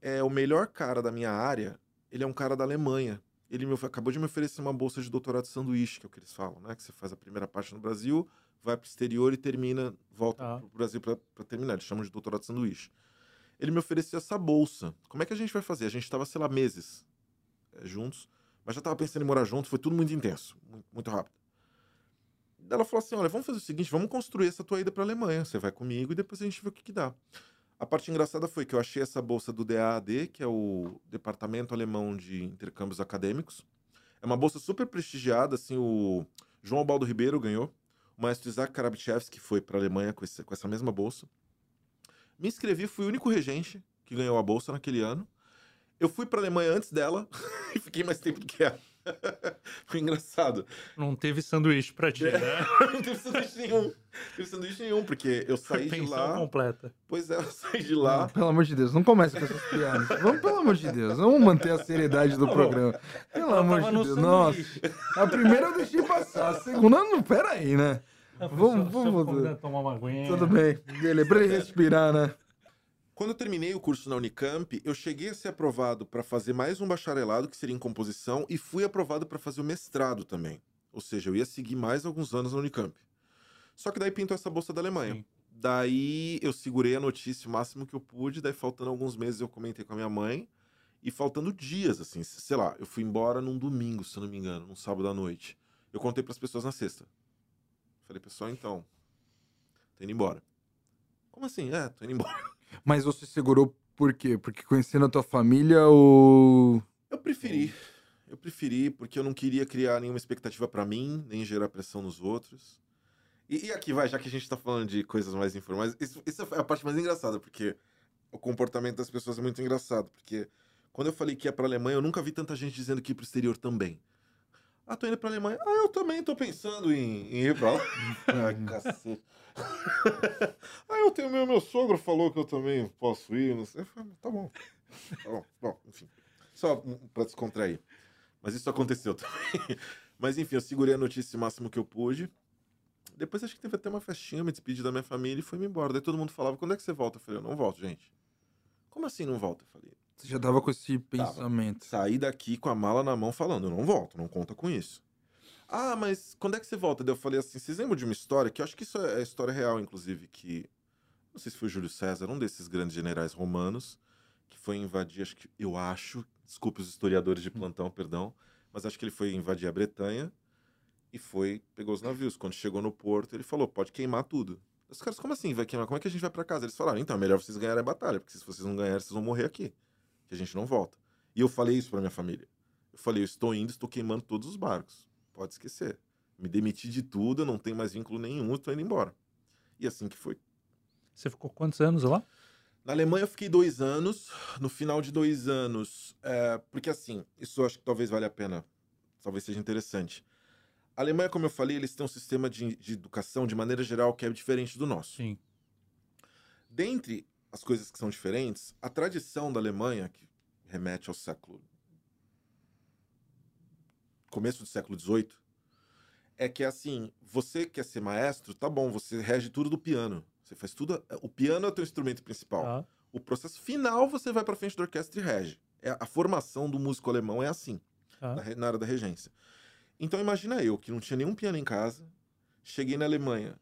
é o melhor cara da minha área, ele é um cara da Alemanha. Ele me, acabou de me oferecer uma bolsa de doutorado de sanduíche, que é o que eles falam, né? Que você faz a primeira parte no Brasil, vai para o exterior e termina, volta Tá. para o Brasil para terminar. Eles chamam de doutorado de sanduíche. Ele me ofereceu essa bolsa. Como é que a gente vai fazer? A gente estava, sei lá, meses é, juntos, mas já estava pensando em morar juntos, foi tudo muito intenso, muito, rápido. Ela falou assim: olha, vamos fazer o seguinte, vamos construir essa tua ida para Alemanha. Você vai comigo e depois a gente vê o que, que dá. A parte engraçada foi que eu achei essa bolsa do DAAD, que é o Departamento Alemão de Intercâmbios Acadêmicos. É uma bolsa super prestigiada, assim, o João Albaldo Ribeiro ganhou, o maestro Isaac Karabchevski foi para a Alemanha com, esse- com essa mesma bolsa. Me inscrevi, fui o único regente que ganhou a bolsa naquele ano. Eu fui para a Alemanha antes dela e fiquei mais tempo do que ela. Foi engraçado. Não teve sanduíche pra ti, É. né? Não teve sanduíche nenhum. Não teve sanduíche nenhum, porque eu saí de lá. completa. Pois é, eu saí de Não, lá. pelo amor de Deus, não comece com essas piadas. Vamos, pelo amor de Deus, vamos manter a seriedade do Não. programa. Pelo Ela amor de Deus. Nossa, sanduíche. a primeira eu deixei passar, a segunda, não, pera aí, né? Vamos- vamos- tomar uma aguinha. Tudo bem, beleza, pra ele respirar, né? Quando eu terminei o curso na Unicamp, eu cheguei a ser aprovado para fazer mais um bacharelado, que seria em composição, e fui aprovado para fazer o mestrado também. Ou seja, eu ia seguir mais alguns anos na Unicamp. Só que daí pintou essa bolsa da Alemanha. Sim. Daí eu segurei a notícia o máximo que eu pude, daí faltando alguns meses eu comentei com a minha mãe, e faltando dias, assim, sei lá, eu fui embora num domingo, se eu não me engano, num sábado à noite. Eu contei para as pessoas na sexta. Falei, pessoal, então, tô indo embora. Como assim? É, tô indo embora. Mas você segurou por quê? Porque conhecendo a tua família ou. Eu preferi. Eu preferi porque eu não queria criar nenhuma expectativa pra mim, nem gerar pressão nos outros. E, e aqui vai, já que a gente tá falando de coisas mais informais, isso, isso é a parte mais engraçada, porque o comportamento das pessoas é muito engraçado, porque quando eu falei que ia pra Alemanha, eu nunca vi tanta gente dizendo que ia pro exterior também. Ah, tô indo pra Alemanha. Ah, eu também tô pensando em, em ir pra lá. Ai, cacete. ah, eu tenho meu, meu sogro falou que eu também posso ir. Não sei. Eu falei, tá bom. Tá bom. Bom, enfim. Só um- pra descontrair. Mas isso aconteceu também. Mas enfim, eu segurei a notícia o máximo que eu pude. Depois acho que teve até uma festinha, me despedi da minha família e fui-me embora. Daí todo mundo falava, quando é que você volta? Eu falei, eu não volto, gente. Como assim não volta? Eu falei, Você já tava com esse pensamento. saí daqui com a mala na mão falando, eu não volto, não conta com isso. Ah, mas quando é que você volta? Daí eu falei assim, vocês lembram de uma história, que eu acho que isso é história real, inclusive, que, não sei se foi Júlio César, um desses grandes generais romanos, que foi invadir, acho que, eu acho, desculpe os historiadores de plantão, perdão, mas acho que ele foi invadir a Bretanha e foi, pegou os navios. Quando chegou no porto, ele falou, pode queimar tudo. Os caras, como assim vai queimar? Como é que a gente vai pra casa? Eles falaram, então, é melhor vocês ganharem a batalha, porque se vocês não ganharem, vocês vão morrer aqui. Que a gente não volta. E eu falei isso pra minha família. Eu falei, eu estou indo, estou queimando todos os barcos. Pode esquecer. Me demiti de tudo, eu não tenho mais vínculo nenhum, estou indo embora. E assim que foi. Você ficou quantos anos lá? Na Alemanha eu fiquei dois anos. No final de dois anos, é, porque assim, isso eu acho que talvez valha a pena, talvez seja interessante. A Alemanha, como eu falei, eles têm um sistema de, de educação, de maneira geral, que é diferente do nosso. Sim. Dentre as coisas que são diferentes, a tradição da Alemanha, que remete ao século. começo do século XVIII, é que assim, você quer ser maestro, tá bom, você rege tudo do piano. Você faz tudo. O piano é o teu instrumento principal. Tá. O processo final você vai pra frente da orquestra e rege. É, a formação do músico alemão é assim, Tá. na, na área da regência. Então imagina eu, que não tinha nenhum piano em casa, cheguei na Alemanha.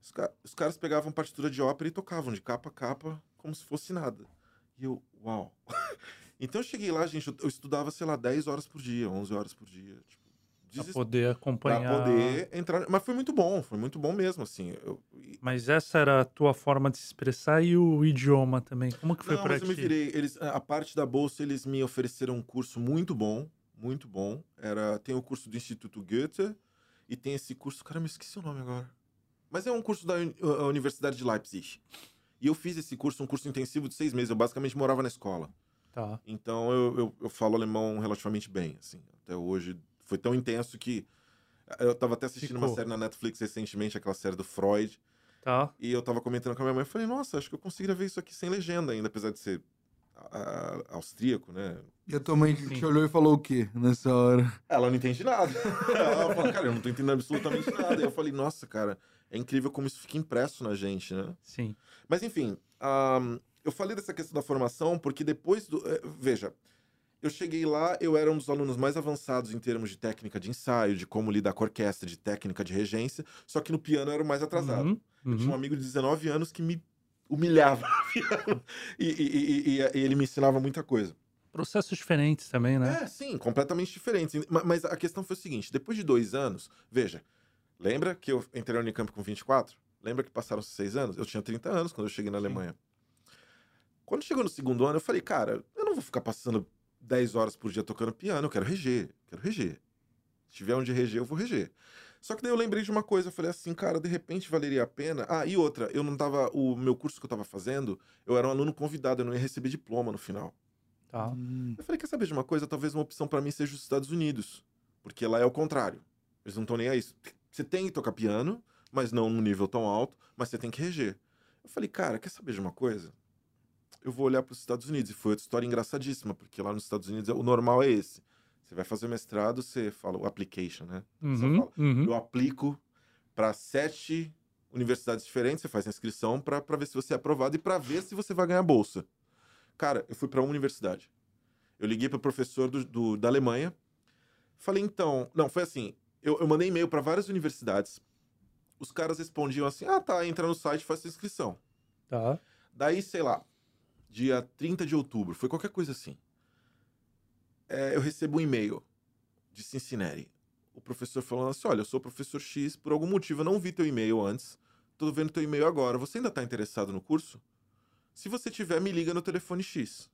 Os, ca- os caras pegavam partitura de ópera e tocavam de capa a capa como se fosse nada. E eu, uau. então eu cheguei lá, gente, eu, eu estudava, sei lá, 10 horas por dia, 11 horas por dia. Tipo, Pra desesper- poder pra acompanhar. poder entrar. Mas foi muito bom, foi muito bom mesmo, assim. Eu, Mas essa era a tua forma de se expressar e o idioma também. Como que foi não, pra mas eu me ti? virei. Eles, a parte da bolsa, eles me ofereceram um curso muito bom, muito bom. Era, tem o curso do Instituto Goethe e tem esse curso, cara, me esqueci o nome agora. Mas é um curso da Universidade de Leipzig. E eu fiz esse curso, um curso intensivo de seis meses. Eu basicamente morava na escola. Tá. Então eu, eu, eu falo alemão relativamente bem, assim. Até hoje foi tão intenso que eu tava até assistindo uma Ficou. série na Netflix recentemente, aquela série do Freud. Tá. E eu tava comentando com a minha mãe, eu falei, nossa, acho que eu conseguiria ver isso aqui sem legenda ainda, apesar de ser ah, austríaco, né? E a tua mãe Sim. te olhou e falou o quê nessa hora? Ela não entende nada. Ela falou, cara, eu não tô entendendo absolutamente nada. E eu falei, nossa, cara, é incrível como isso fica impresso na gente, né? Sim. Mas enfim, ahn, eu falei dessa questão da formação porque depois do. eh, veja, eu cheguei lá, eu era um dos alunos mais avançados em termos de técnica de ensaio, de como lidar com a orquestra, de técnica de regência, só que no piano eu era o mais atrasado. Uhum, Eu tinha um uhum. amigo de 19 anos que me humilhava. E, e- e- e- ele me ensinava muita coisa. Processos diferentes também, né? É, sim, completamente diferentes. Ma- Mas a questão foi o seguinte: depois de dois anos, veja, lembra que eu entrei na Unicamp com 24? Lembra que passaram seis anos? Eu tinha 30 anos quando eu cheguei na Sim. Alemanha. Quando chegou no segundo ano, eu falei, cara, eu não vou ficar passando 10 horas por dia tocando piano, eu quero reger, quero reger. Se tiver onde reger, eu vou reger. Só que daí eu lembrei de uma coisa, eu falei assim, cara, de repente valeria a pena. Ah, e outra, eu não tava. O meu curso que eu tava fazendo, eu era um aluno convidado, eu não ia receber diploma no final. Tá. Hum, Eu falei, quer saber de uma coisa? Talvez uma opção pra mim seja os Estados Unidos. Porque lá é o contrário. Eles não estão nem aí. Você tem que tocar piano, mas não num nível tão alto, mas você tem que reger. Eu falei, cara, quer saber de uma coisa? Eu vou olhar para os Estados Unidos. E foi outra história engraçadíssima, porque lá nos Estados Unidos o normal é esse. Você vai fazer mestrado, você fala o application, né? Uhum, uhum. eu aplico para sete universidades diferentes, você faz a inscrição para ver se você é aprovado e para ver se você vai ganhar bolsa. Cara, eu fui para uma universidade. Eu liguei para o professor do, do- da Alemanha. Falei, então. Não, foi assim. Eu, eu mandei e-mail para várias universidades. Os caras respondiam assim: ah, tá, entra no site, faz inscrição. Tá. Daí, sei lá, dia 30 de outubro, foi qualquer coisa assim. É, eu recebo um e-mail de Cincinnati. O professor falando assim: olha, eu sou o professor X, por algum motivo eu não vi teu e-mail antes, tô vendo teu e-mail agora. Você ainda tá interessado no curso? Se você tiver, me liga no telefone X.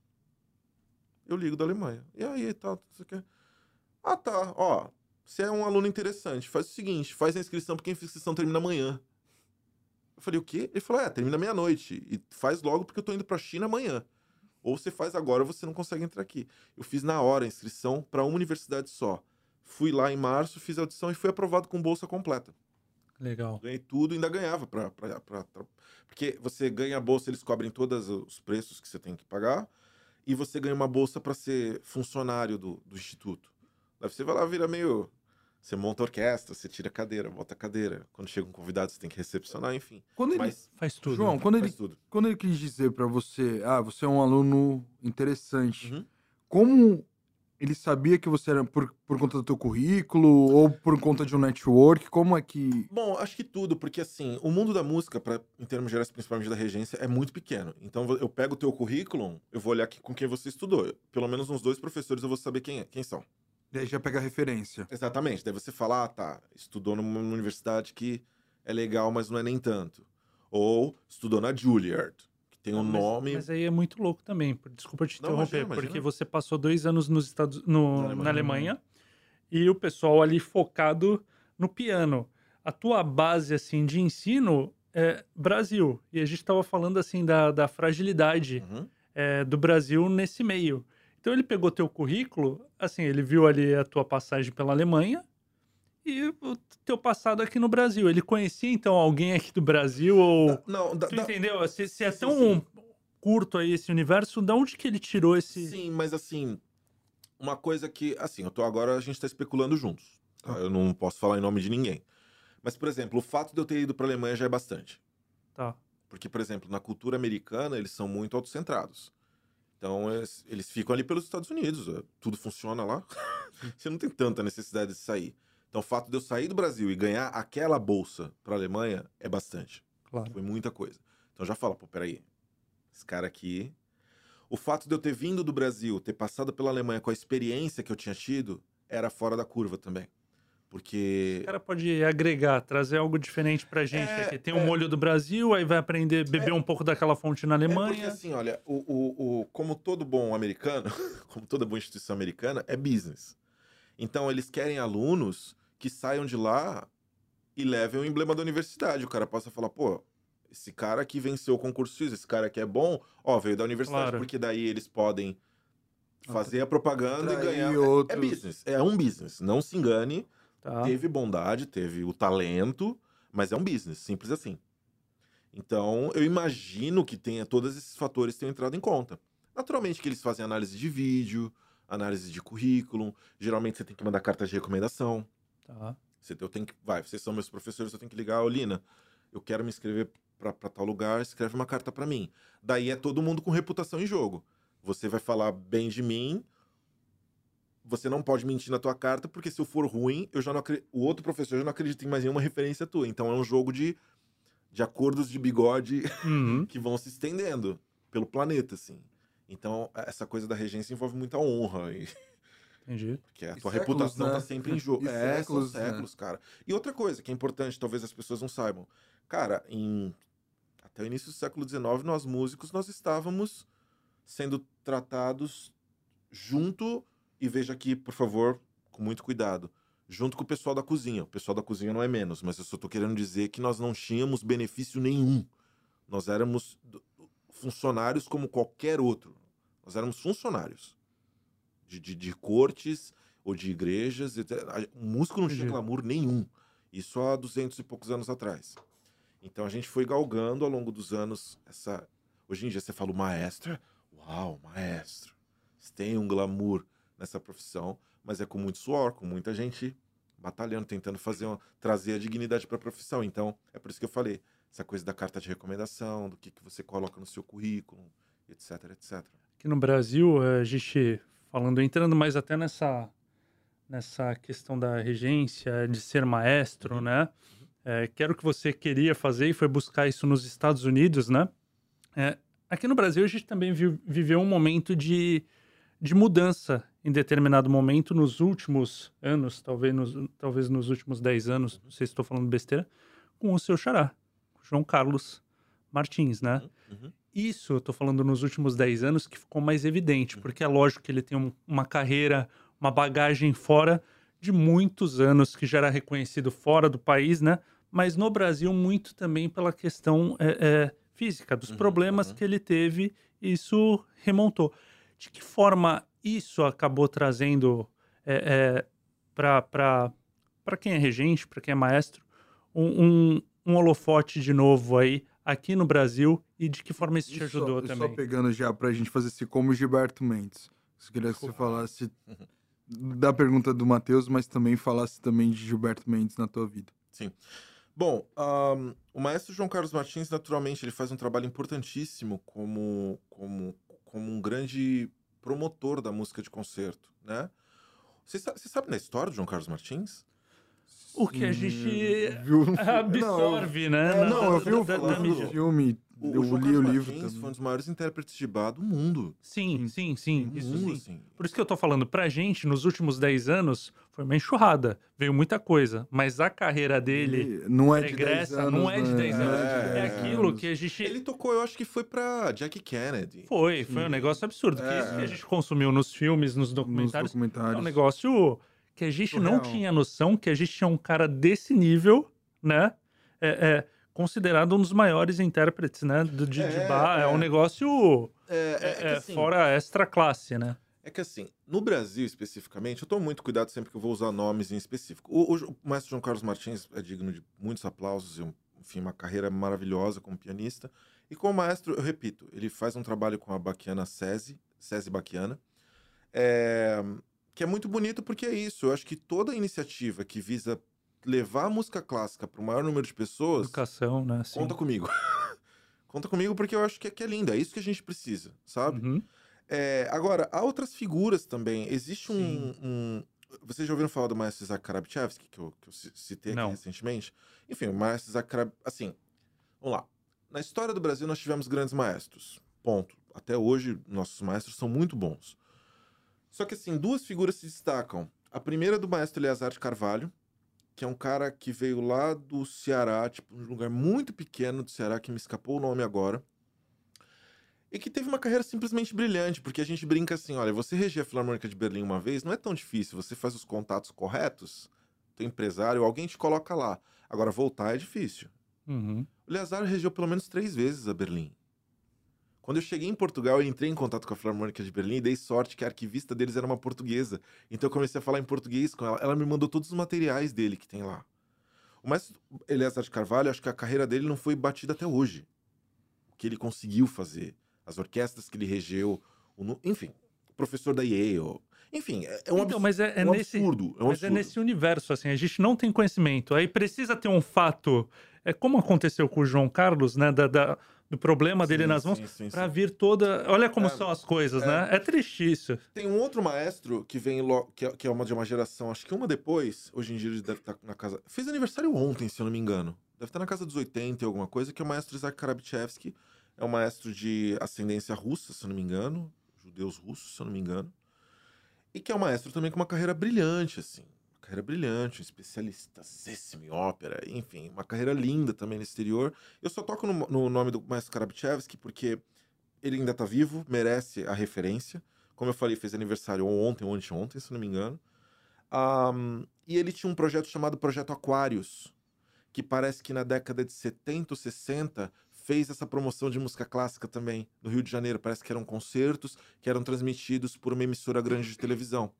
Eu ligo da Alemanha. E aí, tal, não sei o quê. Ah, tá. Ó, você é um aluno interessante. Faz o seguinte, faz a inscrição, porque a inscrição termina amanhã. Eu falei, o quê? Ele falou, é, termina meia-noite. E faz logo, porque eu tô indo pra China amanhã. Ou você faz agora, ou você não consegue entrar aqui. Eu fiz na hora a inscrição para uma universidade só. Fui lá em março, fiz a audição e fui aprovado com bolsa completa. Legal. Ganhei tudo e ainda ganhava para porque você ganha a bolsa, eles cobrem todos os preços que você tem que pagar e você ganha uma bolsa para ser funcionário do, do instituto. Daí você vai lá, vira meio você monta a orquestra, você tira a cadeira, bota a cadeira. Quando chega um convidado, você tem que recepcionar, enfim. Quando ele, Mas Faz tudo. João, né? quando ele, faz tudo. quando ele quis dizer pra você, ah, você é um aluno interessante, Uhum. como ele sabia que você era por, por conta do teu currículo ou por conta de um network? Como é que. Bom, acho que tudo, porque assim, o mundo da música, pra, em termos gerais, principalmente da regência, é muito pequeno. Então eu pego o teu currículo, eu vou olhar aqui com quem você estudou. Pelo menos uns dois professores eu vou saber quem, é, quem são. Daí já pega a referência. Exatamente. Daí você fala, ah, tá, estudou numa universidade que é legal, mas não é nem tanto. Ou estudou na Juilliard, que tem um Não, mas- nome. Mas aí é muito louco também. por- Desculpa te Não, interromper, imagina, imagina. porque você passou dois anos nos Estados, no, Na na, Alemanha. Alemanha. e o pessoal ali focado no piano. A tua base assim de ensino é Brasil. E a gente estava falando assim da, da fragilidade Uhum. é, do Brasil nesse meio. Então ele pegou teu currículo, assim, ele viu ali a tua passagem pela Alemanha e o teu passado aqui no Brasil. Ele conhecia então alguém aqui do Brasil ou Não, da, Tu da- entendeu? Se, se é tão sim. curto aí esse universo, da onde que ele tirou esse. Sim, mas assim, uma coisa que, assim, eu tô agora, a gente tá especulando juntos. tá? Eu não posso falar em nome de ninguém. Mas, por exemplo, o fato de eu ter ido pra Alemanha já é bastante. Tá. Porque, por exemplo, na cultura americana, eles são muito autocentrados. Então, eles, eles ficam ali pelos Estados Unidos. é, Tudo funciona lá. Você não tem tanta necessidade de sair. Então, o fato de eu sair do Brasil e ganhar aquela bolsa pra Alemanha é bastante. Claro. Foi muita coisa. Então já fala, pô, peraí. Esse cara aqui. O fato de eu ter vindo do Brasil, ter passado pela Alemanha com a experiência que eu tinha tido, era fora da curva também. Porque. O cara pode agregar, trazer algo diferente pra gente É, aqui. Tem um é. molho do Brasil, aí vai aprender, beber um pouco daquela fonte na É porque Alemanha. assim, olha, o, o, o- como todo bom americano, como toda boa instituição americana, é business. Então eles querem alunos que saiam de lá e levem o emblema da universidade. O cara possa falar, pô, esse cara aqui venceu o concurso X, esse cara aqui é bom, ó, veio da universidade, Claro. porque daí eles podem fazer a propaganda e ganhar. É- outros. É business, é um business. Não se engane, Tá. teve bondade, teve o talento, mas é um business, simples assim. Então, eu imagino que tenha todos esses fatores tenham entrado em conta. Naturalmente que eles fazem análise de vídeo, análise de currículo, geralmente você tem que mandar carta de recomendação. tá. Você, eu tenho que, vai, vocês são meus professores, eu tenho que ligar, ô Lina, eu quero me inscrever para tal lugar, escreve uma carta para mim. Daí é todo mundo com reputação em jogo. Você vai falar bem de mim, você não pode mentir na tua carta, porque se eu for ruim, eu já não o outro professor já não acredita em mais nenhuma referência tua. Então é um jogo de, de acordos de bigode Uhum. que vão se estendendo pelo planeta, assim. Então, essa coisa da regência envolve muita honra. E, Entendi. porque a E tua séculos, reputação né? tá sempre em jogo. É, séculos, são né? séculos, cara. E outra coisa que é importante, talvez as pessoas não saibam. Cara, em até o início do século XIX, nós músicos, nós estávamos sendo tratados junto, e veja aqui, por favor, com muito cuidado, junto com o pessoal da cozinha. O pessoal da cozinha não é menos, mas eu só tô querendo dizer que nós não tínhamos benefício nenhum. Nós éramos funcionários como qualquer outro. Nós éramos funcionários de, de, de cortes ou de igrejas. etc. O músico não tinha glamour nenhum. Isso há duzentos e poucos anos atrás. Então a gente foi galgando ao longo dos anos essa. Hoje em dia você fala o maestro. Uau, maestro. Você tem um glamour nessa profissão, mas é com muito suor, com muita gente batalhando, tentando fazer uma- trazer a dignidade para a profissão. Então, é por isso que eu falei, essa coisa da carta de recomendação, do que, que você coloca no seu currículo, etc, etc. Aqui no Brasil, a gente falando, entrando mais até nessa nessa questão da regência, de ser maestro, Uhum. né? É, que era o que você queria fazer e foi buscar isso nos Estados Unidos, né? É, aqui no Brasil, a gente também vi- viveu um momento de, de mudança em determinado momento nos últimos anos, talvez nos, talvez nos últimos 10 anos, não sei se estou falando besteira, com o seu xará, João Carlos Martins, né? Uhum. Isso eu tô falando nos últimos 10 anos que ficou mais evidente, porque é lógico que ele tem um- uma carreira uma bagagem fora de muitos anos, que já era reconhecido fora do país, né? Mas no Brasil, muito também pela questão é, é, física, dos Uhum, problemas uhum. que ele teve, isso remontou. De que forma isso acabou trazendo é, para quem é regente, para quem é maestro, um, um, um holofote de novo aí aqui no Brasil e de que forma isso te só- ajudou também? Só pegando já pra gente fazer esse como Gilberto Mendes. Eu queria que você falasse da pergunta do Matheus, mas também falasse também de Gilberto Mendes na tua vida. Bom, ahn, o maestro João Carlos Martins, naturalmente, ele faz um trabalho importantíssimo como, como, como um grande promotor da música de concerto, né? Você sa- você sabe da história do João Carlos Martins? O que a gente Viu? absorve, né? Não, na- não, eu vi o, filme, O, eu o li o livro Martins foi um também. dos maiores intérpretes de bar do mundo. Sim, sim, sim. Isso mundo, sim. assim. Por isso que eu tô falando, pra gente, nos últimos 10 anos, foi uma enxurrada. Veio muita coisa. Mas a carreira dele E não é de 10 regressa, anos, não é de né? 10 anos. É, É, é aquilo que a gente. Ele tocou, eu acho que foi pra Jackie Kennedy. Foi, foi um negócio absurdo. Que É. isso que a gente consumiu nos filmes, nos Nos documentários, é um documentários. negócio que a gente não Surreal. tinha noção que a gente tinha um cara desse nível, né? É, é considerado um dos maiores intérpretes, né? Do, de, de É, bar. É, é. um negócio É, é- é é, assim, fora extra classe, né? É que assim, no Brasil especificamente, eu tomo muito cuidado sempre que eu vou usar nomes em específico. O, o, o maestro João Carlos Martins é digno de muitos aplausos, e, enfim, uma carreira maravilhosa como pianista. E como maestro, eu repito, ele faz um trabalho com a Baquiana SESI, SESI Baquiana, é, que é muito bonito porque é isso. Eu acho que toda iniciativa que visa levar a música clássica para o maior número de pessoas, Educação, né? Assim. conta comigo. conta comigo porque eu acho que é, que é lindo, é isso que a gente precisa, sabe? Uhum. É, agora, há outras figuras também. Existe um, Sim. um- Vocês já ouviram falar do maestro Isaac Karabchevsky, que eu, que eu ci- citei aqui Não. recentemente? Enfim, o maestro Isaac Karab... Assim, vamos lá. Na história do Brasil, nós tivemos grandes maestros. Ponto. Até hoje, nossos maestros são muito bons. Só que, assim, duas figuras se destacam. A primeira é do maestro Eleazar de Carvalho, que é um cara que veio lá do Ceará, tipo, um lugar muito pequeno do Ceará, que me escapou o nome agora. E que teve uma carreira simplesmente brilhante, porque a gente brinca assim: olha, você reger a Filarmônica de Berlim uma vez não é tão difícil, você faz os contatos corretos, teu empresário, alguém te coloca lá. Agora, voltar é difícil. Uhum. O Eleazar regeu pelo menos três vezes a Berlim. Quando eu cheguei em Portugal, eu entrei em contato com a Filarmônica de Berlim e dei sorte que a arquivista deles era uma portuguesa. Então eu comecei a falar em português com ela. Ela me mandou todos os materiais dele que tem lá. O maestro Eleazar de Carvalho, acho que a carreira dele não foi batida até hoje. O que ele conseguiu fazer, as orquestras que ele regeu, o enfim, professor da Yale. Enfim, é, é um, Então, mas é, é um nesse. absurdo. É um Mas é absurdo. nesse universo, assim, a gente não tem conhecimento. Aí precisa ter um fato. É como aconteceu com o João Carlos, né? da- da- do problema dele Sim, nas mãos, sim. vir toda. Olha como É, são as coisas, é. né? É triste isso. Tem um outro maestro que vem lo... que, é, que é uma de uma geração, acho que uma depois, hoje em dia ele deve estar na casa. Fez aniversário ontem, se eu não me engano. Deve estar na casa dos 80 e alguma coisa, que é o maestro Isaac Karabchevsky. É um maestro de ascendência russa, se eu não me engano. Judeus russos, se eu não me engano. E que é um maestro também com uma carreira brilhante, assim. Carreira brilhante, um especialista em ópera, enfim, uma carreira linda também no exterior. Eu só toco no, no nome do maestro Karabchevsky porque ele ainda está vivo, merece a referência. Como eu falei, fez aniversário ontem ou anteontem, se não me engano. Ahm, e ele tinha um projeto chamado Projeto Aquários, que parece que na década de 70 ou 60 fez essa promoção de música clássica também no Rio de Janeiro. Parece que eram concertos que eram transmitidos por uma emissora grande de televisão.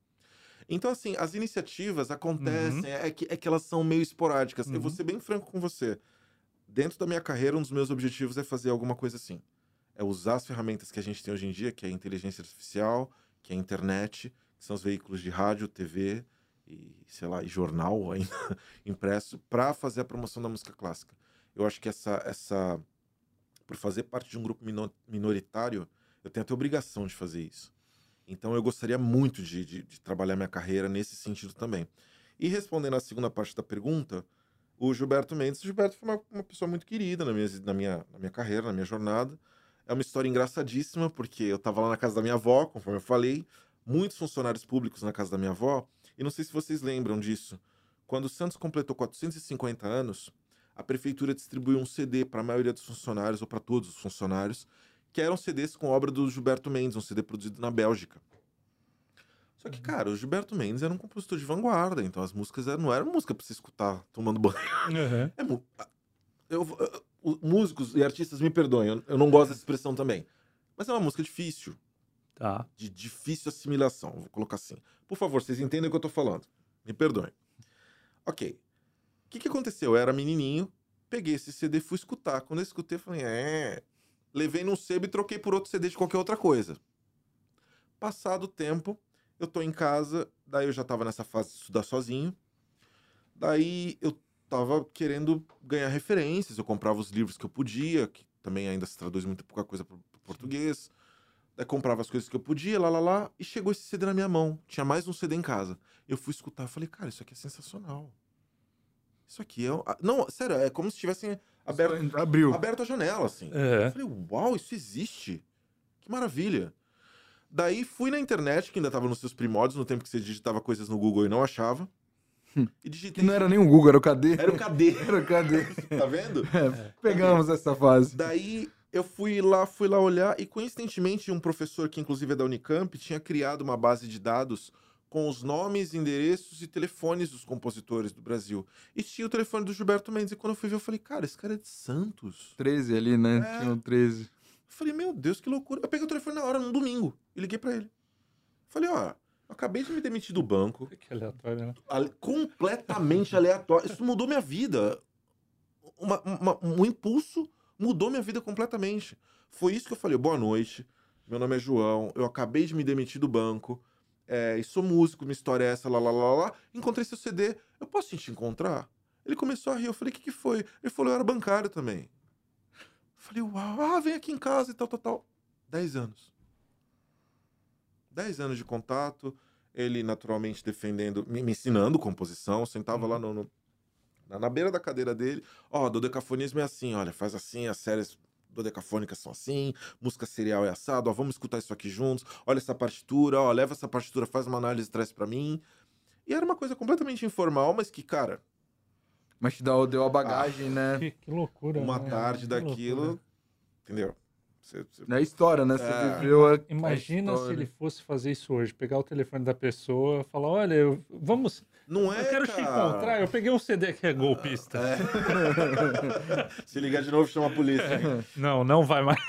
Então, assim, as iniciativas acontecem, é, que, é que elas são meio esporádicas. Eu vou Uhum. ser bem franco com você. Dentro da minha carreira, um dos meus objetivos é fazer alguma coisa assim. É usar as ferramentas que a gente tem hoje em dia, que é a inteligência artificial, que é a internet, que são os veículos de rádio, TV e, sei lá, e jornal ainda impresso, para fazer a promoção da música clássica. Eu acho que essa, essa por fazer parte de um grupo mino- minoritário, eu tenho até obrigação de fazer isso. Então eu gostaria muito de, de, de trabalhar minha carreira nesse sentido também. E respondendo à segunda parte da pergunta, o Gilberto Mendes, o Gilberto foi uma, uma pessoa muito querida na minha, na, minha, na minha carreira, na minha jornada. É uma história engraçadíssima, porque eu estava lá na casa da minha avó, conforme eu falei, muitos funcionários públicos na casa da minha avó, e não sei se vocês lembram disso. Quando o Santos completou 450 anos, a prefeitura distribuiu um CD para a maioria dos funcionários, ou para todos os funcionários, que eram CDs com obra do Gilberto Mendes, um CD produzido na Bélgica. Só que, cara, o Gilberto Mendes era um compositor de vanguarda, então as músicas eram- não eram música pra você escutar tomando banho. Uhum. É eu, eu- músicos e artistas me perdoem, eu, eu não gosto dessa expressão também. Mas é uma música difícil, Tá. de difícil assimilação, vou colocar assim. Por favor, vocês entendem o que eu tô falando. Me perdoem. Ok. O que, que aconteceu? Eu era menininho, peguei esse CD fui escutar. Quando eu escutei, eu falei, é. Levei num sebo e troquei por outro CD de qualquer outra coisa. Passado o tempo, eu tô em casa, daí eu já tava nessa fase de estudar sozinho. Daí eu tava querendo ganhar referências, eu comprava os livros que eu podia, que também ainda se traduz muito pouca coisa pro português. Daí comprava as coisas que eu podia, lá, lá, lá, e chegou esse CD na minha mão. Tinha mais um CD em casa. Eu fui escutar, falei, cara, isso aqui é sensacional. Isso aqui é. Não, sério, é como se tivessem aberto, Abriu. aberto a janela, assim. É. Eu falei, uau, isso existe. Que maravilha. Daí fui na internet, que ainda tava nos seus primórdios, no tempo que você digitava coisas no Google e não achava. Hum. E Que digitei. não era nem o Google, era o KD. Era o KD. Era o KD. tá vendo? É, pegamos essa fase. Daí eu fui lá, fui lá olhar e coincidentemente um professor que inclusive é da Unicamp tinha criado uma base de dados com os nomes, endereços e telefones dos compositores do Brasil. E tinha o telefone do Gilberto Mendes. E quando eu fui ver, eu falei, cara, esse cara é de Santos. 13 ali, né? É. Tinha um 13. Eu falei, meu Deus, que loucura. Eu peguei o telefone na hora, num domingo, e liguei pra ele. Falei, ó, eu acabei de me demitir do banco, Que aleatório, né? ale- completamente aleatório. Isso mudou minha vida. Uma- uma- um impulso mudou minha vida completamente. Foi isso que eu falei, boa noite, meu nome é João, eu acabei de me demitir do banco, é, e sou músico, minha história é essa, lá, lá, lá, lá. Encontrei seu CD, eu posso te encontrar? Ele começou a rir, eu falei, o que, que foi? Ele falou, eu era bancário também. Falei, uau, ah, vem aqui em casa e tal, tal, tal. Dez anos. Dez anos de contato, ele naturalmente defendendo, me, me ensinando composição, sentava lá no, no- na, beira da cadeira dele, ó, dodecafonismo é assim, olha, faz assim, as séries dodecafônicas são assim, música serial é assado, ó, vamos escutar isso aqui juntos, olha essa partitura, ó, leva essa partitura, faz uma análise e traz pra mim. E era uma coisa completamente informal, mas que, cara, Mas te dá- deu a bagagem, né? Que, que loucura. uma né? tarde Que daquilo, loucura. entendeu? Você- você- É história, né? Você É. viveu a. Imagina a se ele fosse fazer isso hoje, pegar o telefone da pessoa, falar, olha, eu- vamos, Não é, eu quero te cara. encontrar, eu peguei um CD que é golpista. É. Se ligar de novo, chama a polícia. Não, não vai mais.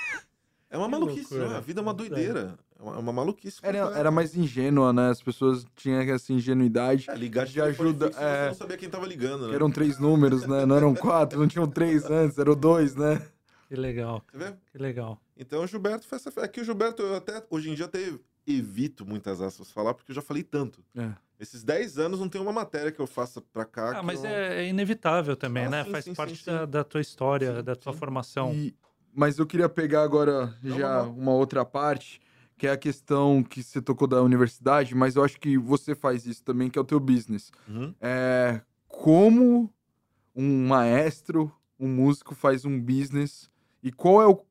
É uma Que maluquice, loucura. não, a vida é uma doideira. É uma, é uma maluquice. Era, era mais ingênua, né? As pessoas tinham essa ingenuidade. É, ligar de ajuda, fixo, é. não sabia quem tava ligando, né? Que eram três números, né? Não eram quatro, não tinham três antes, eram dois, né? Que legal, Você vê? que legal. Então o Gilberto foi essa. É que o Gilberto, eu até hoje em dia até evito muitas aspas falar, porque eu já falei tanto. É. Esses 10 anos não tem uma matéria que eu faça pra cá. Ah, que mas eu- é, é inevitável também, Ah, né? sim, Faz sim, parte sim, sim. Da, da tua história, Sim, da tua sim. formação. E- mas eu queria pegar agora Não, já não, não. uma outra parte, que é a questão que você tocou da universidade, mas eu acho que você faz isso também, que é o teu business. Uhum. É como um maestro, um músico faz um business e qual é o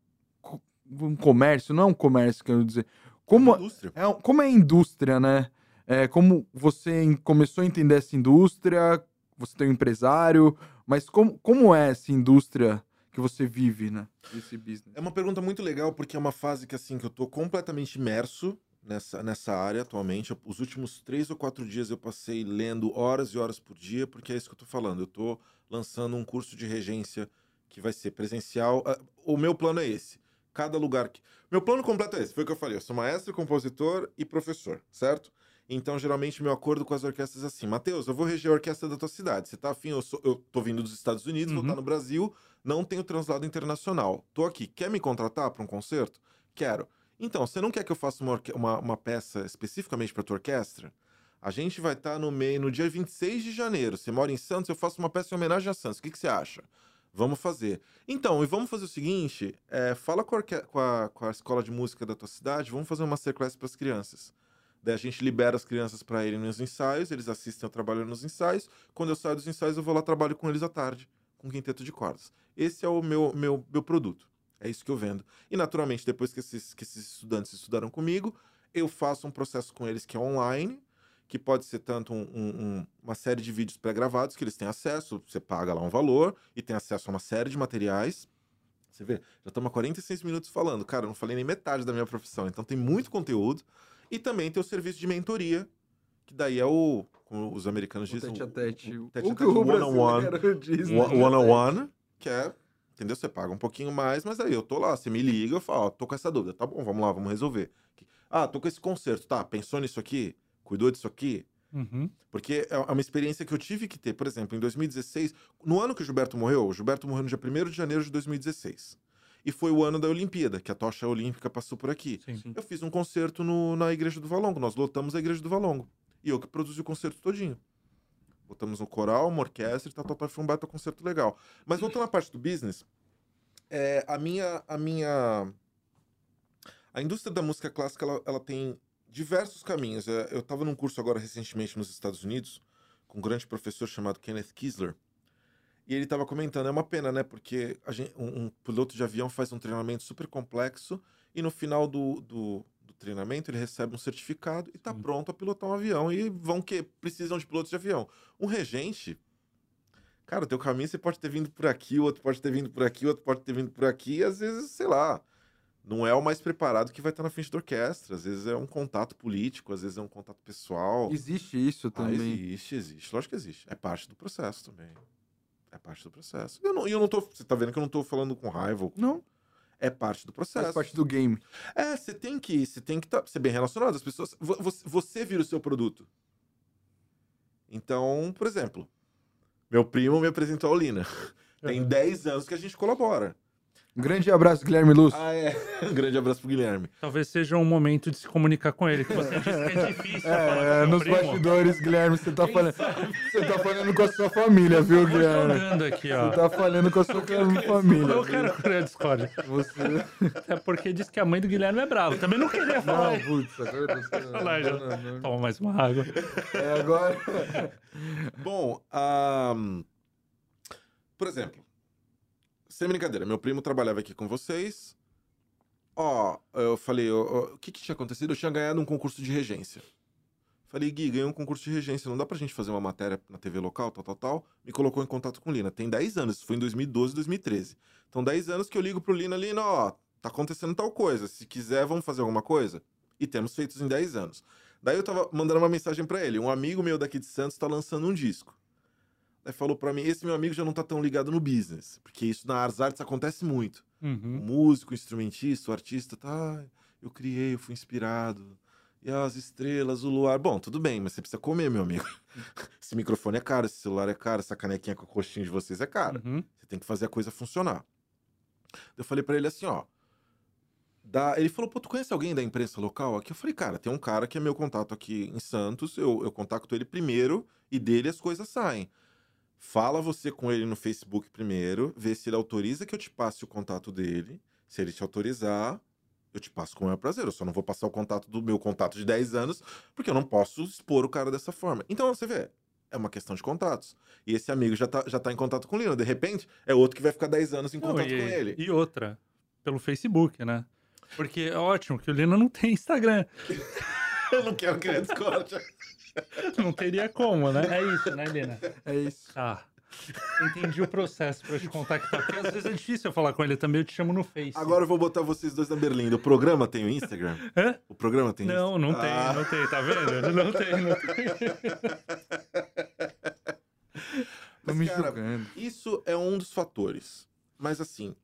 um comércio, não é um comércio, quero dizer. Como Indústria. é, como é a indústria, né? É, como você começou a entender essa indústria, você tem um empresário, mas como, como é essa indústria que você vive, né? Esse business. É uma pergunta muito legal, porque é uma fase que, assim, que eu tô completamente imerso nessa, nessa área atualmente. Eu- Os últimos três ou quatro dias eu passei lendo horas e horas por dia, porque é isso que eu tô falando. Eu tô lançando um curso de regência que vai ser presencial. Ah, O meu plano é esse. Cada lugar que. Meu plano completo é esse. Foi o que eu falei. Eu sou maestro, compositor e professor, certo? Então, geralmente, meu acordo com as orquestras é assim: Matheus, eu vou reger a orquestra da tua cidade. Você tá afim? Eu, sou, eu tô vindo dos Estados Unidos, vou Uhum. estar no Brasil, não tenho translado internacional. Tô aqui. Quer me contratar para um concerto? Quero. Então, você não quer que eu faça uma, uma, uma peça especificamente para tua orquestra? A gente vai estar no meio no dia 26 de janeiro. Você mora em Santos, eu faço uma peça em homenagem a Santos. O que, que você acha? Vamos fazer. Então, e vamos fazer o seguinte: é, fala com a, com a- com a escola de música da tua cidade, vamos fazer uma masterclass para as crianças. Daí a gente libera as crianças para irem nos ensaios, eles assistem eu trabalhando nos ensaios. Quando eu saio dos ensaios, eu vou lá trabalho com eles à tarde, com quinteto de cordas. Esse é o meu, meu, meu produto. É isso que eu vendo. E naturalmente, depois que esses, que esses estudantes estudaram comigo, eu faço um processo com eles que é online, que pode ser tanto um- um- um- uma série de vídeos pré-gravados que eles têm acesso, você paga lá um valor e tem acesso a uma série de materiais. Você vê, já estamos há 46 minutos falando. Cara, eu não falei nem metade da minha profissão, então tem muito conteúdo. E também tem o serviço de mentoria, que daí é o, como os americanos O dizem, tete a tete. o O tete a que tete o one-on-one. One- né? one-on-one, que é, entendeu? Você paga um pouquinho mais, mas aí eu tô lá, você me liga, eu falo, ó, tô com essa dúvida, tá bom, vamos lá, vamos resolver. Ah, tô com esse conserto, tá, pensou nisso aqui? Cuidou disso aqui? Uhum. Porque é uma experiência que eu tive que ter, por exemplo, em 2016, no ano que o Gilberto morreu, o Gilberto morreu no dia 1 de janeiro de 2016. E foi o ano da Olimpíada, que a tocha olímpica passou por aqui. Sim. Eu fiz um concerto no- na Igreja do Valongo, nós lotamos a Igreja do Valongo. E eu que produzi o concerto todinho. Botamos um coral, uma orquestra e tal, tal, tal, foi um baita concerto legal. Mas voltando à parte do business, é, a minha... A minha... A indústria da música clássica, ela, ela tem diversos caminhos. É, Eu estava num curso agora recentemente nos Estados Unidos, com um grande professor chamado Kenneth Kisler, e ele estava comentando, é uma pena, né? Porque a gente- um, um piloto de avião faz um treinamento super complexo e no final do, do, do treinamento ele recebe um certificado e está pronto a pilotar um avião. E vão que precisam de pilotos de avião. Um regente, cara, o teu caminho você pode ter vindo por aqui, o outro pode ter vindo por aqui, o outro pode ter vindo por aqui, e às vezes, sei lá, não é o mais preparado que vai estar na frente da orquestra. Às vezes é um contato político, às vezes é um contato pessoal. Existe isso Ah, também. existe, existe. Lógico que existe. É parte do processo também. É parte do processo. Eu não, e eu não tô. Você tá vendo que eu não tô falando com raiva. Não, É parte do processo. faz parte do game. É, você tem que. Você tem que tá, ser bem relacionado. As pessoas. vo- Você, você vira o seu produto. Então, por exemplo, meu primo me apresentou a Lina. Tem 10 anos que a gente colabora. Um grande abraço, Guilherme Luz. Ah, é. Um grande abraço pro Guilherme. Talvez seja um momento de se comunicar com ele, que você disse que é difícil É, seu nos primo. bastidores, Guilherme, você tá falando. Você tá falando com a sua família, viu, Eu tô Guilherme? andando aqui, ó. Você tá falando com a sua família. Eu quero criar Discord. Você. É porque diz que a mãe do Guilherme é brava. Também não queria falar. Não, putz, agora eu não, não, não. Toma mais uma água. É agora. Bom, ahn, por exemplo, sem brincadeira, meu primo trabalhava aqui com vocês. Ó, eu falei, o que, que tinha acontecido? Eu tinha ganhado um concurso de regência. Falei, Gui, ganhei um concurso de regência, não dá pra gente fazer uma matéria na TV local, tal, tal, tal. Me colocou em contato com o Lina. Tem 10 anos, foi em 2012, 2013. Então, 10 anos que eu ligo pro Lina, Lina, ó, tá acontecendo tal coisa. Se quiser, vamos fazer alguma coisa? E temos feitos em 10 anos. Daí eu tava mandando uma mensagem pra ele. Um amigo meu daqui de Santos tá lançando um disco. Daí falou pra mim: esse meu amigo já não tá tão ligado no business. Porque isso na Ars Arts acontece muito. O Uhum. músico, o instrumentista, o artista, tá. Eu criei, eu fui inspirado. E as estrelas, o luar. Bom, tudo bem, mas você precisa comer, meu amigo. Esse microfone é caro, esse celular é caro, essa canequinha com a coxinha de vocês é cara. Uhum. Você tem que fazer a coisa funcionar. Eu falei pra ele assim, ó. Da... Ele falou, pô, tu conhece alguém da imprensa local aqui? Eu falei, cara, tem um cara que é meu contato aqui em Santos, eu, eu contacto ele primeiro e dele as coisas saem. Fala você com ele no Facebook primeiro, vê se ele autoriza que eu te passe o contato dele. Se ele te autorizar, eu te passo com o maior prazer. Eu só não vou passar o contato do meu contato de 10 anos, porque eu não posso expor o cara dessa forma. Então, você vê, é uma questão de contatos. E esse amigo já tá, já tá em contato com o Lino. De repente, é outro que vai ficar 10 anos em Não, contato e, com ele. e outra, pelo Facebook, né? Porque é ótimo que o Lino não tem Instagram. Eu não quero criar Discord. Não teria como, né? É isso, né, Lina? É isso. Tá. Entendi o processo pra te contactar. Porque às vezes é difícil eu falar com ele também, eu te chamo no Face. Agora eu vou botar vocês dois na Berlinda. O programa tem o Instagram? Hã? O programa tem Não, não tem, Ah. não tem, tá vendo? Não tem, não tem. Tô Mas, me cara, julgando. Isso é um dos fatores. Mas assim,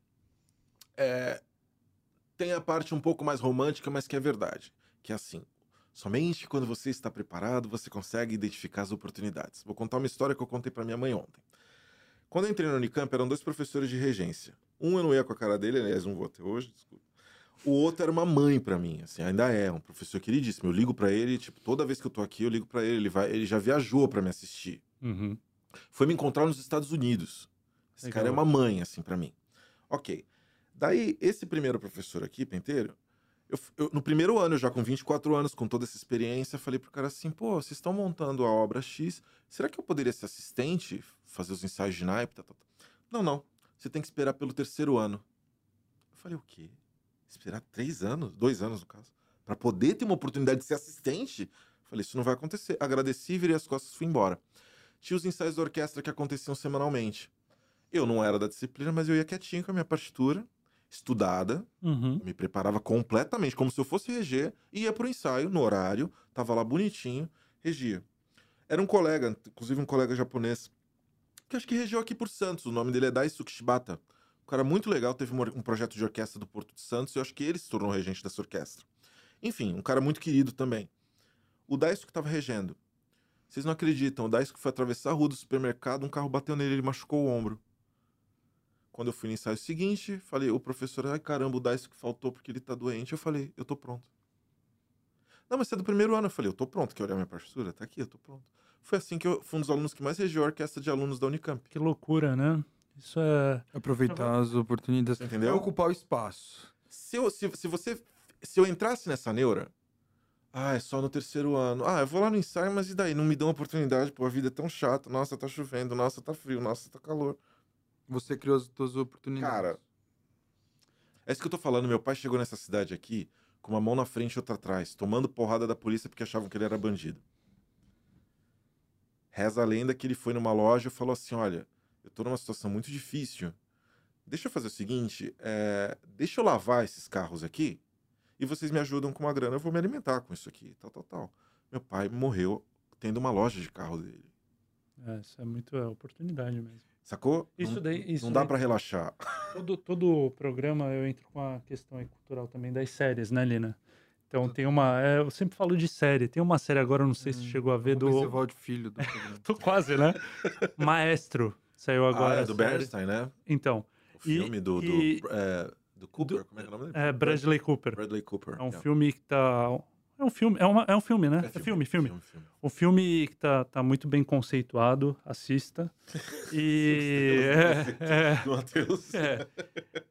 é, tem a parte um pouco mais romântica, mas que é verdade. Que é assim, somente quando você está preparado, você consegue identificar as oportunidades. Vou contar uma história que eu contei para minha mãe ontem. Quando eu entrei no Unicamp, eram dois professores de regência. Um eu não ia com a cara dele, aliás, não vou até hoje, desculpa. O outro era uma mãe para mim, assim, ainda é, um professor queridíssimo. Eu ligo para ele, tipo, toda vez que eu tô aqui, eu ligo para ele, ele vai, ele já viajou para me assistir Uhum. foi me encontrar nos Estados Unidos. Esse Legal. cara é uma mãe, assim, pra mim. Ok. Daí, esse primeiro professor aqui, Penteiro, eu, eu- no primeiro ano, já com 24 anos, com toda essa experiência, falei pro cara assim, pô, vocês estão montando a obra X, será que eu poderia ser assistente, fazer os ensaios de naipe? Tá, tá, tá? Não, não. Você tem que esperar pelo terceiro ano. Eu falei, o quê? Esperar três anos? Dois anos, no caso. Pra poder ter uma oportunidade de ser assistente? Eu falei, isso não vai acontecer. Agradeci, virei as costas e fui embora tinha os ensaios da orquestra que aconteciam semanalmente. Eu não era da disciplina, mas eu ia quietinho com a minha partitura, estudada, Uhum. me preparava completamente, como se eu fosse reger, ia pro ensaio no horário, tava lá bonitinho, regia. Era um colega, inclusive um colega japonês, que acho que regiu aqui por Santos. O nome dele é Daisuke Shibata. Um cara muito legal, teve um projeto de orquestra do Porto de Santos e eu acho que ele se tornou regente dessa orquestra. Enfim, um cara muito querido também. O Daisuke estava regendo. Vocês não acreditam, o Daisuke foi atravessar a rua do supermercado, um carro bateu nele, ele machucou o ombro. Quando eu fui no ensaio seguinte, falei, o professor, ai caramba, o Daisuke faltou porque ele tá doente. Eu falei, eu tô pronto. Não, mas você é do primeiro ano. Eu falei, eu tô pronto. Quer olhar minha partitura? Tá aqui, eu tô pronto. Foi assim que eu fui um dos alunos que mais regiu a orquestra de alunos da Unicamp. Que loucura, né? Isso é. Aproveitar as oportunidades. Entendeu? É ocupar o espaço. Se, eu, se, se você. Se eu entrasse nessa neura. Ah, é só no terceiro ano. Ah, eu vou lá no ensaio, mas e daí? Não me dão oportunidade, pô, a vida é tão chata. Nossa, tá chovendo, nossa, tá frio, nossa, tá calor. Você criou as suas oportunidades. Cara, É isso que eu tô falando. Meu pai chegou nessa cidade aqui com uma mão na frente e outra atrás, tomando porrada da polícia porque achavam que ele era bandido. Reza a lenda que ele foi numa loja e falou assim: Olha, eu tô numa situação muito difícil. Deixa eu fazer o seguinte: é, deixa eu lavar esses carros aqui e vocês me ajudam com uma grana. Eu vou me alimentar com isso aqui, tal, tal, tal. Meu pai morreu tendo uma loja de carro dele. é, Isso é muito é, oportunidade mesmo. Sacou? Isso não, daí. Isso não dá pra relaxar. Todo, todo programa eu entro com a questão aí cultural também das séries, né, Lina? Então tem uma. é, eu sempre falo de série. Tem uma série agora, não sei se Hum, chegou a ver, se do. Evaldo Filho do programa. Tô quase, né? Maestro. Saiu agora. ah, é do. Bernstein, né? Então, O E- filme do, do, e- é, do Cooper, do- como é que é o nome dele? é Bradley Cooper. Bradley Cooper. É um yeah. filme que tá. É um filme, é, uma, é um filme, né? É, filme, filme. filme, filme. Um filme que tá, tá muito bem conceituado, assista. E. é, é,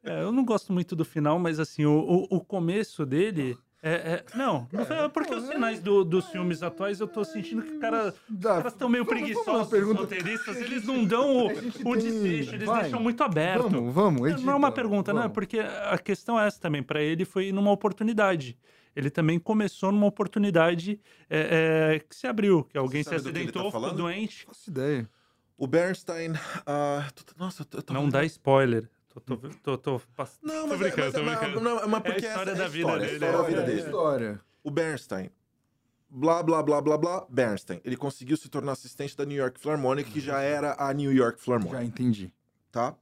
é, eu não gosto muito do final, mas assim, o, o, o começo dele. É, é- não, foi- é porque os finais do- dos filmes atuais eu tô sentindo que o cara, os Dá, caras estão meio preguiçosos, pergunta- os roteiristas, eles não dão o, o desfecho, eles vai. deixam muito aberto. Vamos, vamos. Não é edita, uma pergunta, né? vamos. Porque a questão é essa também. Para ele foi numa oportunidade. Ele também começou numa oportunidade é, é, que se abriu, que alguém se tá acidentou, ficou falando? doente. Faço ideia. O Bernstein. tô- nossa, eu tô- Não dá spoiler. Tô, tô, tô, tô, Não, tô mas, brincando, mas, tô mas, brincando. não, mas porque É a história essa da é vida história, dele, a história da é. vida É, dele. História. O Bernstein. Blá, blá, blá, blá, blá. Bernstein. Ele conseguiu se tornar assistente da New York Philharmonic, que já era a New York Philharmonic. Já entendi. tá?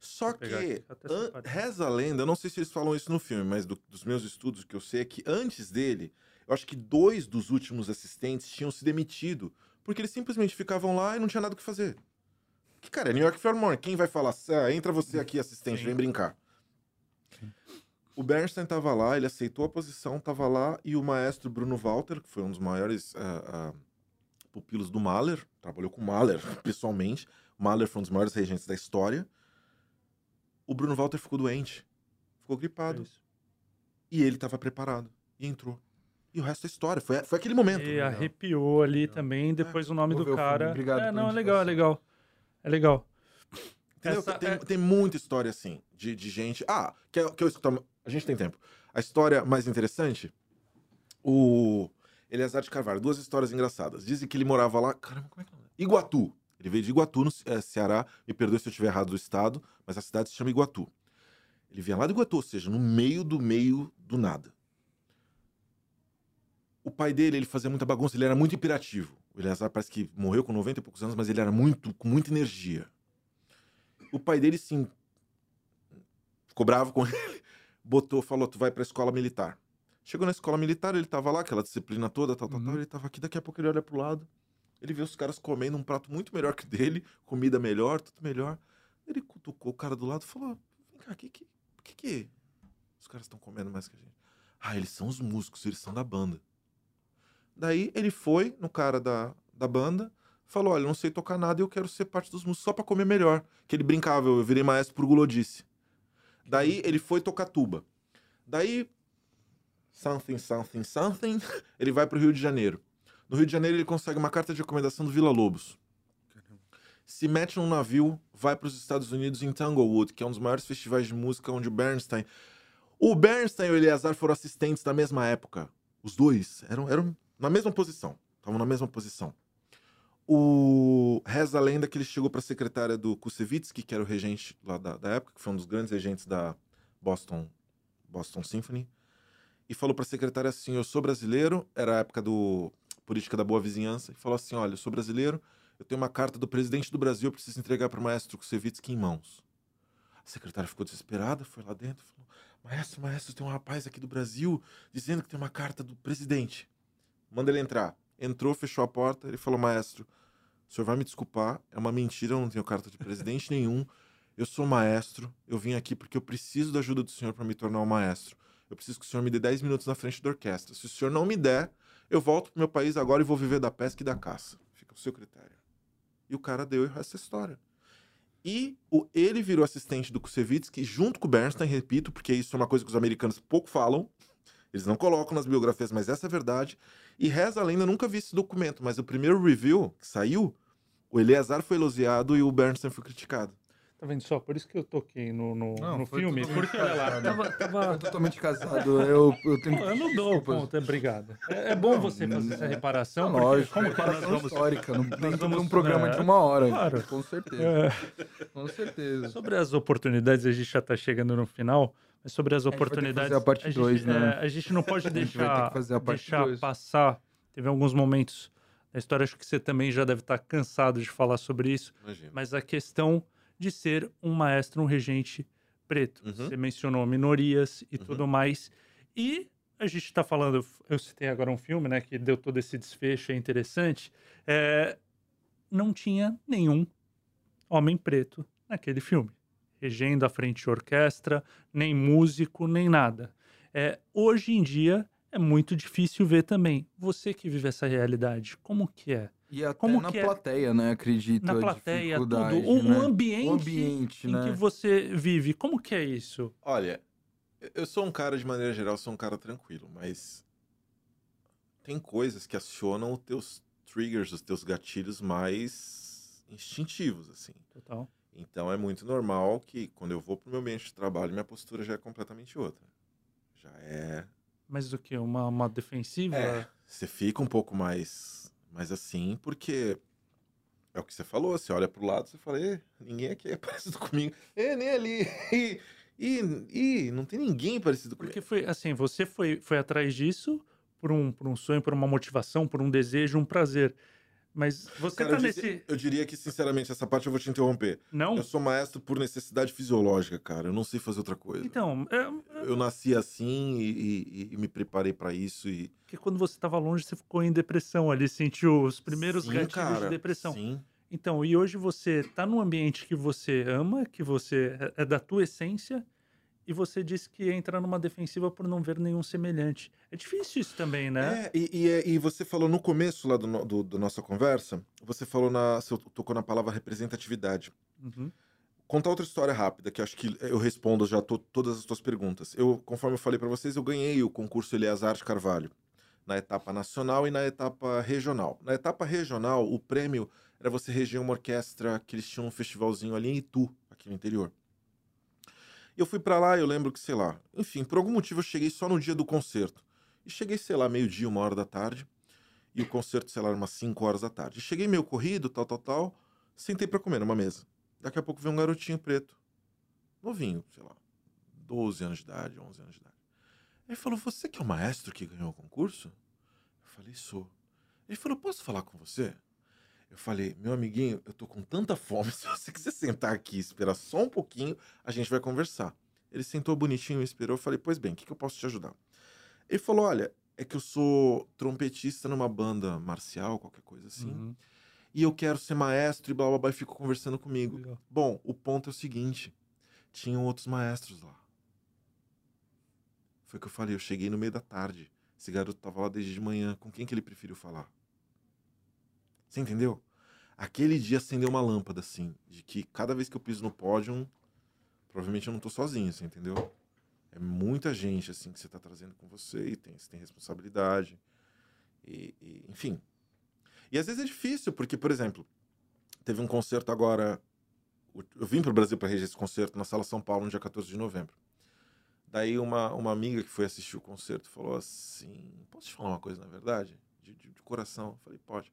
Só que an- reza a lenda, eu não sei se eles falam isso no filme, mas do- dos meus estudos que eu sei é que antes dele, eu acho que dois dos últimos assistentes tinham se demitido, porque eles simplesmente ficavam lá e não tinha nada o que fazer. Que cara, é New York Philharmonic, quem vai falar? "Ah, entra você aqui, assistente, Sim. vem brincar. O Bernstein tava lá, ele aceitou a posição, tava lá, e o maestro Bruno Walter, que foi um dos maiores ah, ah, pupilos do Mahler, trabalhou com o Mahler pessoalmente. O Mahler foi um dos maiores regentes da história. O Bruno Walter ficou doente, ficou É gripado, isso. e ele tava preparado, e entrou. E o resto é história, foi, foi aquele momento. E arrepiou ali também, depois o nome do filme. cara. Obrigado é, não, é legal, é legal. É legal. Essa tem, é- tem muita história assim, de, de gente. Ah, quer, quer eu escutar? uma- A gente tem tempo. A história mais interessante, o Eleazar de Carvalho, duas histórias engraçadas. Dizem que ele morava lá. Caramba, como é que é? Iguatu. Ele veio de Iguatu, no eh, Ceará. Me perdoe se eu estiver errado do estado, mas a cidade se chama Iguatu. Ele vinha lá de Iguatu, ou seja, no meio do meio do nada. O pai dele, ele fazia muita bagunça, ele era muito imperativo. O Eleazar parece que morreu com 90 e poucos anos, mas ele era muito, com muita energia. O pai dele, sim, ficou bravo com ele, botou, falou, tu vai pra escola militar. Chegou na escola militar, ele tava lá, aquela disciplina toda, tal, tal, Uhum. tal, ele tava aqui, daqui a pouco ele olha pro lado, ele vê os caras comendo um prato muito melhor que o dele, comida melhor, tudo melhor. Ele cutucou o cara do lado e falou, vem cá, que que, por que que os caras estão comendo mais que a gente? Ah, eles são os músicos, eles são da banda. Daí ele foi no cara da, da banda, falou: Olha, eu não sei tocar nada e eu quero ser parte dos músicos só pra comer melhor. Que ele brincava, eu virei maestro por gulodice. Daí ele foi tocar tuba. Daí, something, something, something, ele vai pro Rio de Janeiro. No Rio de Janeiro ele consegue uma carta de recomendação do Vila Lobos. Se mete num navio, vai para os Estados Unidos em Tanglewood, que é um dos maiores festivais de música onde o Bernstein. O Bernstein e o Eleazar foram assistentes na mesma época. Os dois eram, eram na mesma posição. Estavam na mesma posição. O reza a lenda que ele chegou para a secretária do Kusevitsky, que era o regente lá da, da época, que foi um dos grandes regentes da Boston, Boston Symphony, e falou para a secretária assim: Eu sou brasileiro, era a época do política da boa vizinhança, e falou assim: Olha, eu sou brasileiro, eu tenho uma carta do presidente do Brasil, eu preciso entregar para o maestro Kusevitsky em mãos. A secretária ficou desesperada, foi lá dentro falou: Maestro, maestro, tem um rapaz aqui do Brasil dizendo que tem uma carta do presidente. Manda ele entrar. Entrou, fechou a porta, ele falou: Maestro, o senhor vai me desculpar, é uma mentira, eu não tenho carta de presidente nenhum. Eu sou maestro, eu vim aqui porque eu preciso da ajuda do senhor para me tornar um maestro. Eu preciso que o senhor me dê 10 minutos na frente da orquestra. Se o senhor não me der, eu volto pro meu país agora e vou viver da pesca e da caça. Fica o seu critério. E o cara deu e é história. E o, ele virou assistente do Kusevitsky junto com o Bernstein, repito, porque isso é uma coisa que os americanos pouco falam. Eles não colocam nas biografias, mas essa é a verdade. E reza a lenda, nunca vi esse documento, mas o primeiro review que saiu, o Eleazar foi elogiado e o Bernstein foi criticado. Tá vendo só? Por isso que eu toquei no, no, Não, no foi filme. totalmente Porque olha lá, casado. tava. tava... Totalmente casado. Eu, eu tenho Pô, eu não dou o desculpas. ponto, é, obrigado. É, é bom você fazer essa reparação, Não, porque lógico, como que nós reparação vamos. histórica, não dentro de vamos- um programa é, de uma hora. claro. Com certeza, É, com certeza. sobre as oportunidades, a gente já tá chegando no final, mas sobre as gente vai ter que oportunidades. fazer a parte gente- dois, né? é, a gente não pode A gente vai ter deixar, que fazer a parte deixar dois. passar. Teve alguns momentos da história, acho que você também já deve estar cansado de falar sobre isso, Imagina. mas a questão de ser um maestro, um regente preto. Uhum. Você mencionou minorias e Uhum. tudo mais. E a gente está falando, eu citei agora um filme, né, que deu todo esse desfecho, é interessante. É, não tinha nenhum homem preto naquele filme. Regendo à frente de orquestra, nem músico, nem nada. É, hoje em dia é muito difícil ver também. Você que vive essa realidade, como que é? E até Como na que é? plateia, né? Acredito. Na a plateia, tudo. O, né? o ambiente, O ambiente, em né? que você vive, como que é isso? Olha, eu sou um cara, de maneira geral, sou um cara tranquilo, mas tem coisas que acionam os teus triggers, os teus gatilhos mais instintivos, assim. Total. Então é muito normal que quando eu vou pro meu ambiente de trabalho, minha postura já é completamente outra. Já é. Mas o que? Uma, uma defensiva? É, você fica um pouco mais, mais assim, porque é o que você falou, você olha pro lado, você fala, "Ê, ninguém aqui é parecido comigo. É, nem ali. E, e, e não tem ninguém parecido comigo. Porque foi assim, você foi, foi atrás disso por um, por um sonho, por uma motivação, por um desejo, um prazer. Mas você Cara, tá eu, nesse. eu diria que, sinceramente, essa parte eu vou te interromper. Não? Eu sou maestro por necessidade fisiológica, cara. Eu não sei fazer outra coisa. Então, é, Eu nasci assim e, e- e me preparei pra isso e. porque quando você estava longe, você ficou em depressão ali, sentiu os primeiros Sim, gatilhos cara, de depressão. Sim. Então, e hoje você tá num ambiente que você ama, que você é da tua essência, e você disse que entra numa defensiva por não ver nenhum semelhante. É difícil isso também, né? É, e, e, é- e você falou no começo lá do, do, da nossa conversa, você falou na. Você tocou na palavra representatividade. Uhum. Contar outra história rápida, que acho que eu respondo já to- todas as tuas perguntas. Eu, conforme eu falei pra vocês, eu ganhei o concurso Eleazar de Carvalho, na etapa nacional e na etapa regional. Na etapa regional, o prêmio era você reger uma orquestra que eles tinham um festivalzinho ali em Itu, aqui no interior. Eu fui pra lá, eu lembro que, sei lá, enfim, por algum motivo eu cheguei só no dia do concerto. E cheguei, sei lá, meio-dia, uma hora da tarde. E o concerto, sei lá, umas 5 horas da tarde. Cheguei meio corrido, tal, tal, tal. Sentei pra comer numa mesa. Daqui a pouco veio um garotinho preto. Novinho, sei lá, 12 anos de idade, 11 anos de idade. Ele falou: Você que é o maestro que ganhou o concurso? Eu falei: Sou. Ele falou: Posso falar com você? Eu falei: Meu amiguinho, eu tô com tanta fome. Se você quiser sentar aqui e esperar só um pouquinho, a gente vai conversar. Ele sentou bonitinho esperou. Eu falei: Pois bem, o que, que eu posso te ajudar? Ele falou: Olha, é que eu sou trompetista numa banda marcial, qualquer coisa assim Uhum. e eu quero ser maestro e blá blá blá, e ficou conversando comigo. Legal. Bom, o ponto é o seguinte: tinham outros maestros lá. Foi o que eu falei, eu cheguei no meio da tarde. Esse garoto tava lá desde de manhã. Com quem que ele preferiu falar? Você entendeu? Aquele dia acendeu uma lâmpada, assim, de que cada vez que eu piso no pódio, provavelmente eu não tô sozinho, você entendeu? É muita gente, assim, que você tá trazendo com você e tem, você tem responsabilidade. E, e, enfim. E às vezes é difícil, porque, por exemplo, teve um concerto agora. Eu vim para o Brasil para reger esse concerto na Sala São Paulo no dia 14 de novembro. Daí uma, uma amiga que foi assistir o concerto falou assim: Posso te falar uma coisa, na verdade? De, de- de coração. Eu falei: Pode.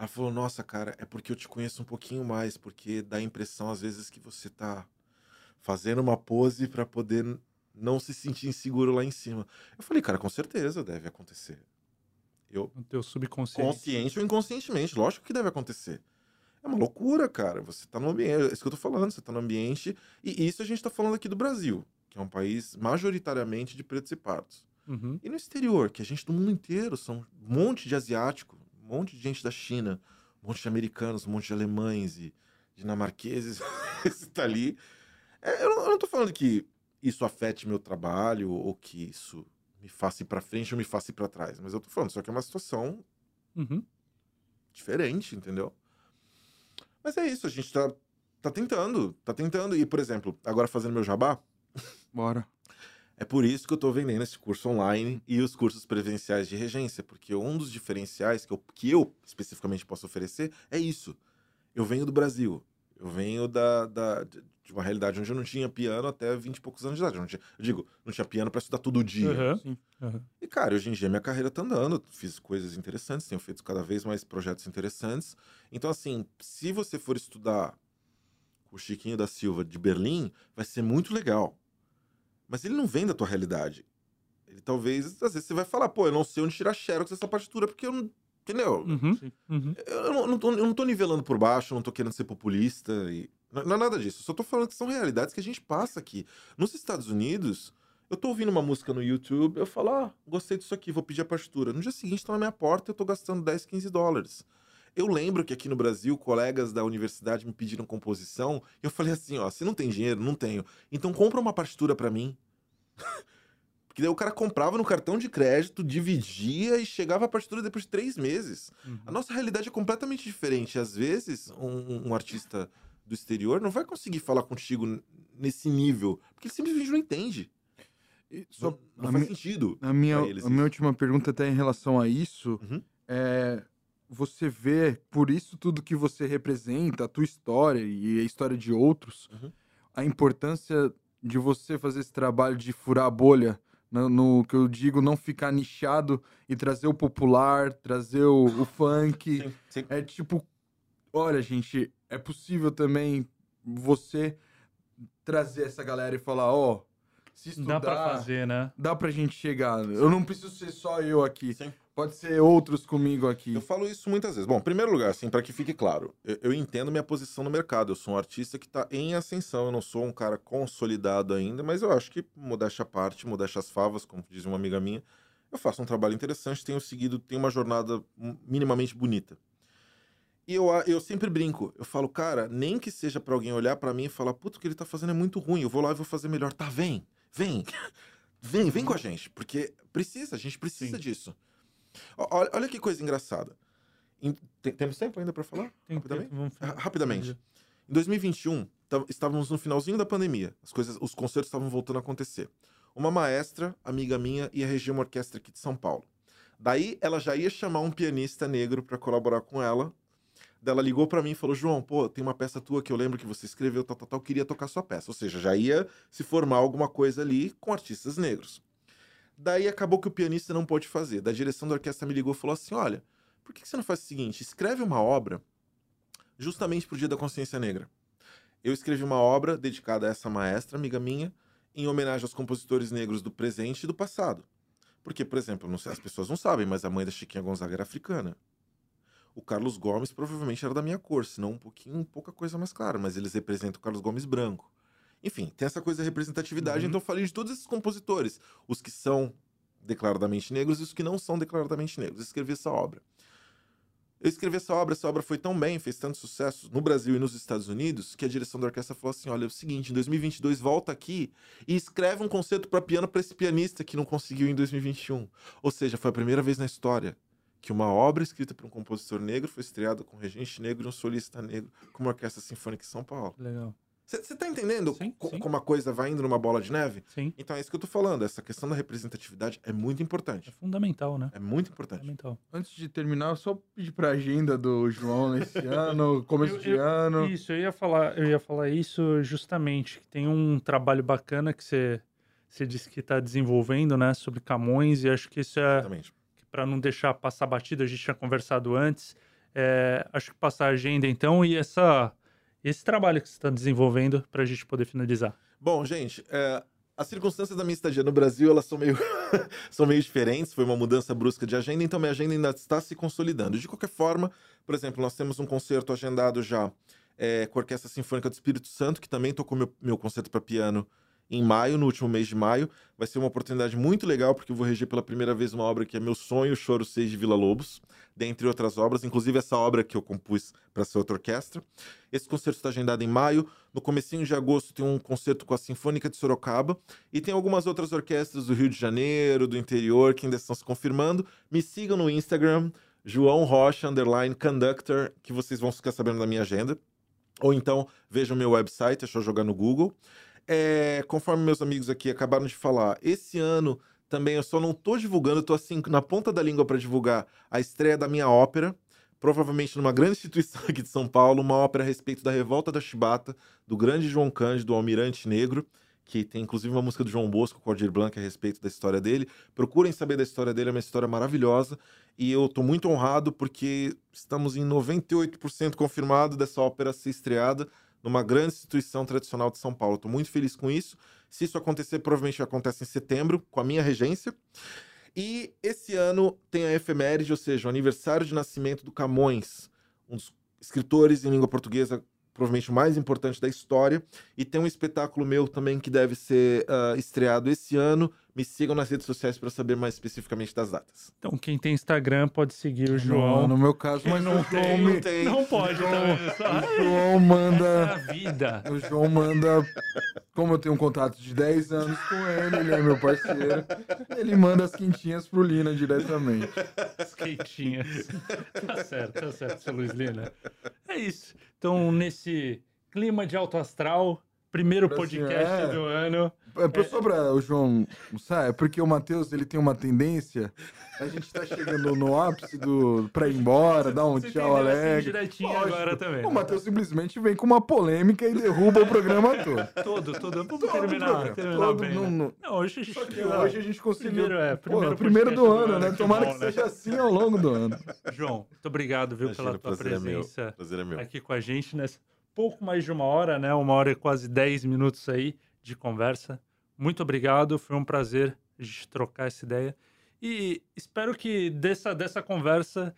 Ela falou: Nossa, cara, é porque eu te conheço um pouquinho mais, porque dá a impressão às vezes que você tá fazendo uma pose para poder não se sentir inseguro lá em cima. Eu falei: Cara, com certeza deve acontecer. Eu, No teu subconsciente. consciente ou inconscientemente, lógico que deve acontecer. É uma loucura, cara. Você tá no ambiente, é isso que eu tô falando, você tá no ambiente. E isso a gente tá falando aqui do Brasil, que é um país majoritariamente de pretos e pardos. Uhum. E no exterior, que a gente do mundo inteiro, são um monte de asiático, um monte de gente da China, um monte de americanos, um monte de alemães e dinamarqueses, esse tá ali. É, eu, não, eu não tô falando que isso afete meu trabalho ou que isso me faça ir pra frente ou me faça ir pra trás, mas eu tô falando, só que é uma situação Uhum. diferente, entendeu? Mas é isso, a gente tá, tá tentando, tá tentando. E, por exemplo, agora fazendo meu jabá, Bora. É por isso que eu estou vendendo esse curso online e os cursos presenciais de regência, porque um dos diferenciais que eu, que eu especificamente posso oferecer é isso. Eu venho do Brasil, eu venho da, da- de uma realidade onde eu não tinha piano até 20 e poucos anos de idade. Eu, não tinha- eu digo, não tinha piano para estudar todo dia. Sim. Aham. E, cara, hoje em dia minha carreira tá andando, fiz coisas interessantes, tenho feito cada vez mais projetos interessantes. Então, assim, se você for estudar com o Chiquinho da Silva de Berlim, vai ser muito legal. Mas ele não vem da tua realidade. Ele talvez, às vezes você vai falar, pô, eu não sei onde tirar xerox dessa partitura, porque eu não. Entendeu? Uhum. Uhum. Eu, não, não tô, eu não tô nivelando por baixo, eu não tô querendo ser populista. E... Não, não é nada disso. Eu só tô falando que são realidades que a gente passa aqui. Nos Estados Unidos, eu tô ouvindo uma música no YouTube, eu falo, ah, gostei disso aqui, vou pedir a partitura. No dia seguinte, tá na minha porta e eu tô gastando 10, 15 dólares. Eu lembro que aqui no Brasil, colegas da universidade me pediram composição, e eu falei assim, ó, se não tem dinheiro, não tenho. Então compra uma partitura pra mim. Porque daí o cara comprava no cartão de crédito, dividia e chegava a partitura depois de três meses. Uhum. A nossa realidade é completamente diferente. Às vezes, um, um artista do exterior não vai conseguir falar contigo nesse nível, porque ele simplesmente não entende. Só Não, não faz mi- sentido. A minha, a minha última pergunta até em relação a isso Uhum. é você vê por isso tudo que você representa, a tua história e a história de outros, Uhum. a importância de você fazer esse trabalho de furar a bolha, no, no que eu digo, não ficar nichado e trazer o popular, trazer o, o funk. Sim, sim. É tipo, olha, gente, é possível também você trazer essa galera e falar, ó, se estudar, Dá pra fazer, né? dá pra gente chegar. Eu não preciso ser só eu aqui. Sim. Pode ser outros comigo aqui. Eu falo isso muitas vezes. Bom, em primeiro lugar, assim, para que fique claro, eu, eu entendo minha posição no mercado. Eu sou um artista que tá em ascensão. Eu não sou um cara consolidado ainda, mas eu acho que, modéstia à parte, modéstia às favas, como diz uma amiga minha, eu faço um trabalho interessante, tenho seguido, tenho uma jornada minimamente bonita. E eu, eu sempre brinco, eu falo, cara, nem que seja pra alguém olhar pra mim e falar, puto, o que ele tá fazendo é muito ruim, eu vou lá e vou fazer melhor. Tá, vem, vem, vem, vem com a gente, porque precisa, a gente precisa Sim. disso. Olha, olha que coisa engraçada. Em- tem- temos tempo ainda pra falar? Tem Rapidamente? tempo, Rapidamente. Em 2021, tá- estávamos no finalzinho da pandemia. As coisas, os concertos estavam voltando a acontecer. Uma maestra, amiga minha, ia reger uma orquestra aqui de São Paulo. Daí ela já ia chamar um pianista negro para colaborar com ela. Daí ela ligou para mim e falou: João, pô, tem uma peça tua que eu lembro que você escreveu, tal, tal, tal, queria tocar sua peça. Ou seja, já ia se formar alguma coisa ali com artistas negros. Daí acabou que o pianista não pôde fazer. Da direção da orquestra me ligou e falou assim: olha, por que você não faz o seguinte? Escreve uma obra justamente pro Dia da Consciência Negra. Eu escrevi uma obra dedicada a essa maestra, amiga minha, em homenagem aos compositores negros do presente e do passado. Porque, por exemplo, sei, as pessoas não sabem, mas a mãe da Chiquinha Gonzaga era africana. O Carlos Gomes provavelmente era da minha cor, senão um pouquinho, pouca coisa mais clara, mas eles representam o Carlos Gomes branco. Enfim, tem essa coisa da representatividade, Uhum. então eu falei de todos esses compositores, os que são declaradamente negros e os que não são declaradamente negros. Eu escrevi essa obra. Eu escrevi essa obra, essa obra foi tão bem, fez tanto sucesso no Brasil e nos Estados Unidos, que a direção da orquestra falou assim: olha, é o seguinte, em 2022 volta aqui e escreve um concerto para piano para esse pianista que não conseguiu em 2021. Ou seja, foi a primeira vez na história que uma obra escrita por um compositor negro foi estreada com um regente negro e um solista negro com uma orquestra sinfônica em São Paulo. Legal. Você tá entendendo Sim, co- sim. como a coisa vai indo numa bola de neve? Sim. Então é isso que eu tô falando, essa questão da representatividade é muito É importante. fundamental, né? É muito importante. Fundamental. Antes de terminar, eu só pedir pra agenda do João nesse ano, começo Eu- de eu- ano. Isso, eu ia falar, eu ia falar isso justamente. que Tem um trabalho bacana que você, você disse que está desenvolvendo, né, sobre Camões, e acho que isso é Exatamente. para não deixar passar batido, a gente tinha conversado antes. É, acho que passar a agenda então e essa esse trabalho que você está desenvolvendo para a gente poder finalizar. Bom, gente, é, As circunstâncias da minha estadia no Brasil, elas são meio, são meio diferentes. Foi uma mudança brusca de agenda, então minha agenda ainda está se consolidando. De qualquer forma, por exemplo, nós temos um concerto agendado já é, com a Orquestra Sinfônica do Espírito Santo, que também tocou meu, meu concerto para piano em maio, no último mês de maio. Vai ser uma oportunidade muito legal, porque eu vou reger pela primeira vez uma obra que é meu sonho, Choro 6 de Vila Lobos, dentre outras obras, inclusive essa obra que eu compus para essa outra orquestra. Esse concerto está agendado em maio. No comecinho de agosto tem um concerto com a Sinfônica de Sorocaba e tem algumas outras orquestras do Rio de Janeiro, do interior, que ainda estão se confirmando. Me sigam no Instagram, João Rocha, underline conductor, que vocês vão ficar sabendo da minha agenda. Ou então vejam meu website, é só jogar no Google. É, conforme meus amigos aqui acabaram de falar, esse ano também eu só não tô divulgando, tô assim na ponta da língua para divulgar a estreia da minha ópera, provavelmente numa grande instituição aqui de São Paulo, uma ópera a respeito da revolta da Chibata, do grande João Cândido, do Almirante Negro, que tem inclusive uma música do João Bosco com Blanc a respeito da história dele. Procurem saber da história dele, é uma história maravilhosa e eu tô muito honrado porque estamos em 98% confirmado dessa ópera ser estreada numa grande instituição tradicional de São Paulo. Estou muito feliz com isso. Se isso acontecer, provavelmente acontece em setembro, com a minha regência. E esse ano tem a efeméride, ou seja, o aniversário de nascimento do Camões, um dos escritores em língua portuguesa provavelmente o mais importante da história. E tem um espetáculo meu também que deve ser uh, estreado esse ano. Me sigam nas redes sociais para saber mais especificamente das datas. Então, quem tem Instagram pode seguir o João. Não, no meu caso, mas não o João tem, me- não tem. Não pode, João- tá? O João É manda. a vida. O João manda. Como eu tenho um contato de 10 anos com ele, ele é meu parceiro. Ele manda as quintinhas pro Lina diretamente. As quentinhas. Tá certo, tá certo, seu Luiz Lina. É isso. Então, nesse clima de alto astral, primeiro Brasil, podcast é. do ano. É, pra- só pra o João, sabe? É porque o Matheus ele tem uma tendência. A gente tá chegando no ápice do. pra ir embora, dar um Você tchau assim, alegre. direitinho Lógico. agora também. O Matheus simplesmente vem com uma polêmica e derruba o programa todo. Todo, todo. Vamos Todo terminar, programa, terminar todo bem. no- né? no- Não, hoje a gente Só que não. hoje a gente conseguiu. Primeiro, é, Pô, primeiro primeiro do do ano, ano, né? que Tomara bom, que né? seja assim ao longo do ano. João, muito obrigado, viu, Imagina, pela tua prazer é meu. presença Prazer é meu. aqui com a gente nessa pouco mais de uma hora, né? Uma hora e quase 10 minutos aí de conversa. Muito obrigado, foi um prazer a gente trocar essa ideia. E espero que dessa, dessa conversa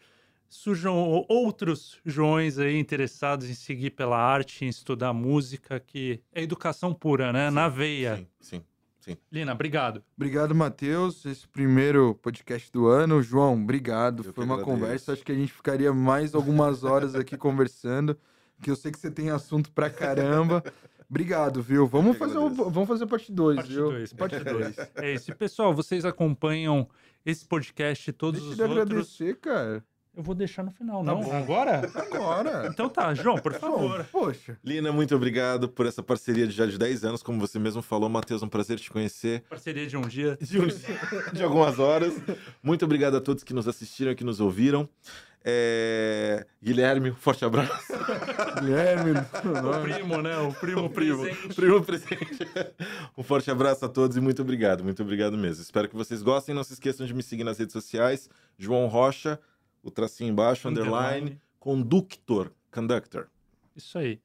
surjam outros Joões aí interessados em seguir pela arte, em estudar música, que é educação pura, né? Na veia. Sim, sim. Lina, obrigado. Obrigado, Matheus. Esse primeiro podcast do ano. João, obrigado. Eu Foi uma agradeço. conversa. Acho que a gente ficaria mais algumas horas aqui conversando. Que eu sei que você tem assunto pra caramba. Obrigado, viu? Vamos fazer, o- vamos fazer parte 2, Parte viu? 2, Parte 2. É isso. E, pessoal, vocês acompanham esse podcast e todos Deixa os ele outros. agradecer, cara. Eu vou deixar no final, Tá não? bom. Agora? Agora. Então tá, João, por favor. João, poxa. Lina, muito obrigado por essa parceria de já de 10 anos, como você mesmo falou. Matheus, um prazer te conhecer. Parceria de um dia. De, um- de algumas horas. Muito obrigado a todos que nos assistiram e que nos ouviram. É, Guilherme, um forte abraço. Guilherme. O primo, né? O primo, primo, presente. primo presente. Um forte abraço a todos e muito obrigado, muito obrigado mesmo. Espero que vocês gostem. Não se esqueçam de me seguir nas redes sociais. João Rocha, o tracinho embaixo, underline, conductor, conductor. Isso aí.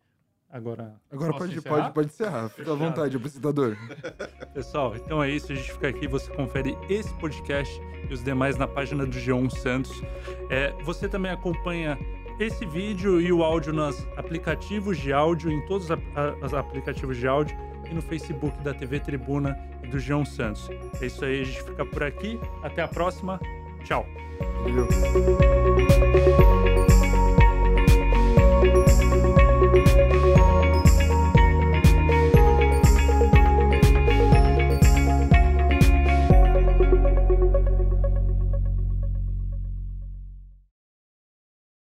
Agora, Agora posso pode, encerrar? pode, pode encerrar. Fica à vontade, apresentador. Pessoal, então é isso. A gente fica aqui. Você confere esse podcast e os demais na página do G1 Santos. É, você também acompanha esse vídeo e o áudio nos aplicativos de áudio, em todos os aplicativos de áudio e no Facebook da TV Tribuna e do G1 Santos. É isso aí. A gente fica por aqui. Até a próxima. Tchau. Valeu.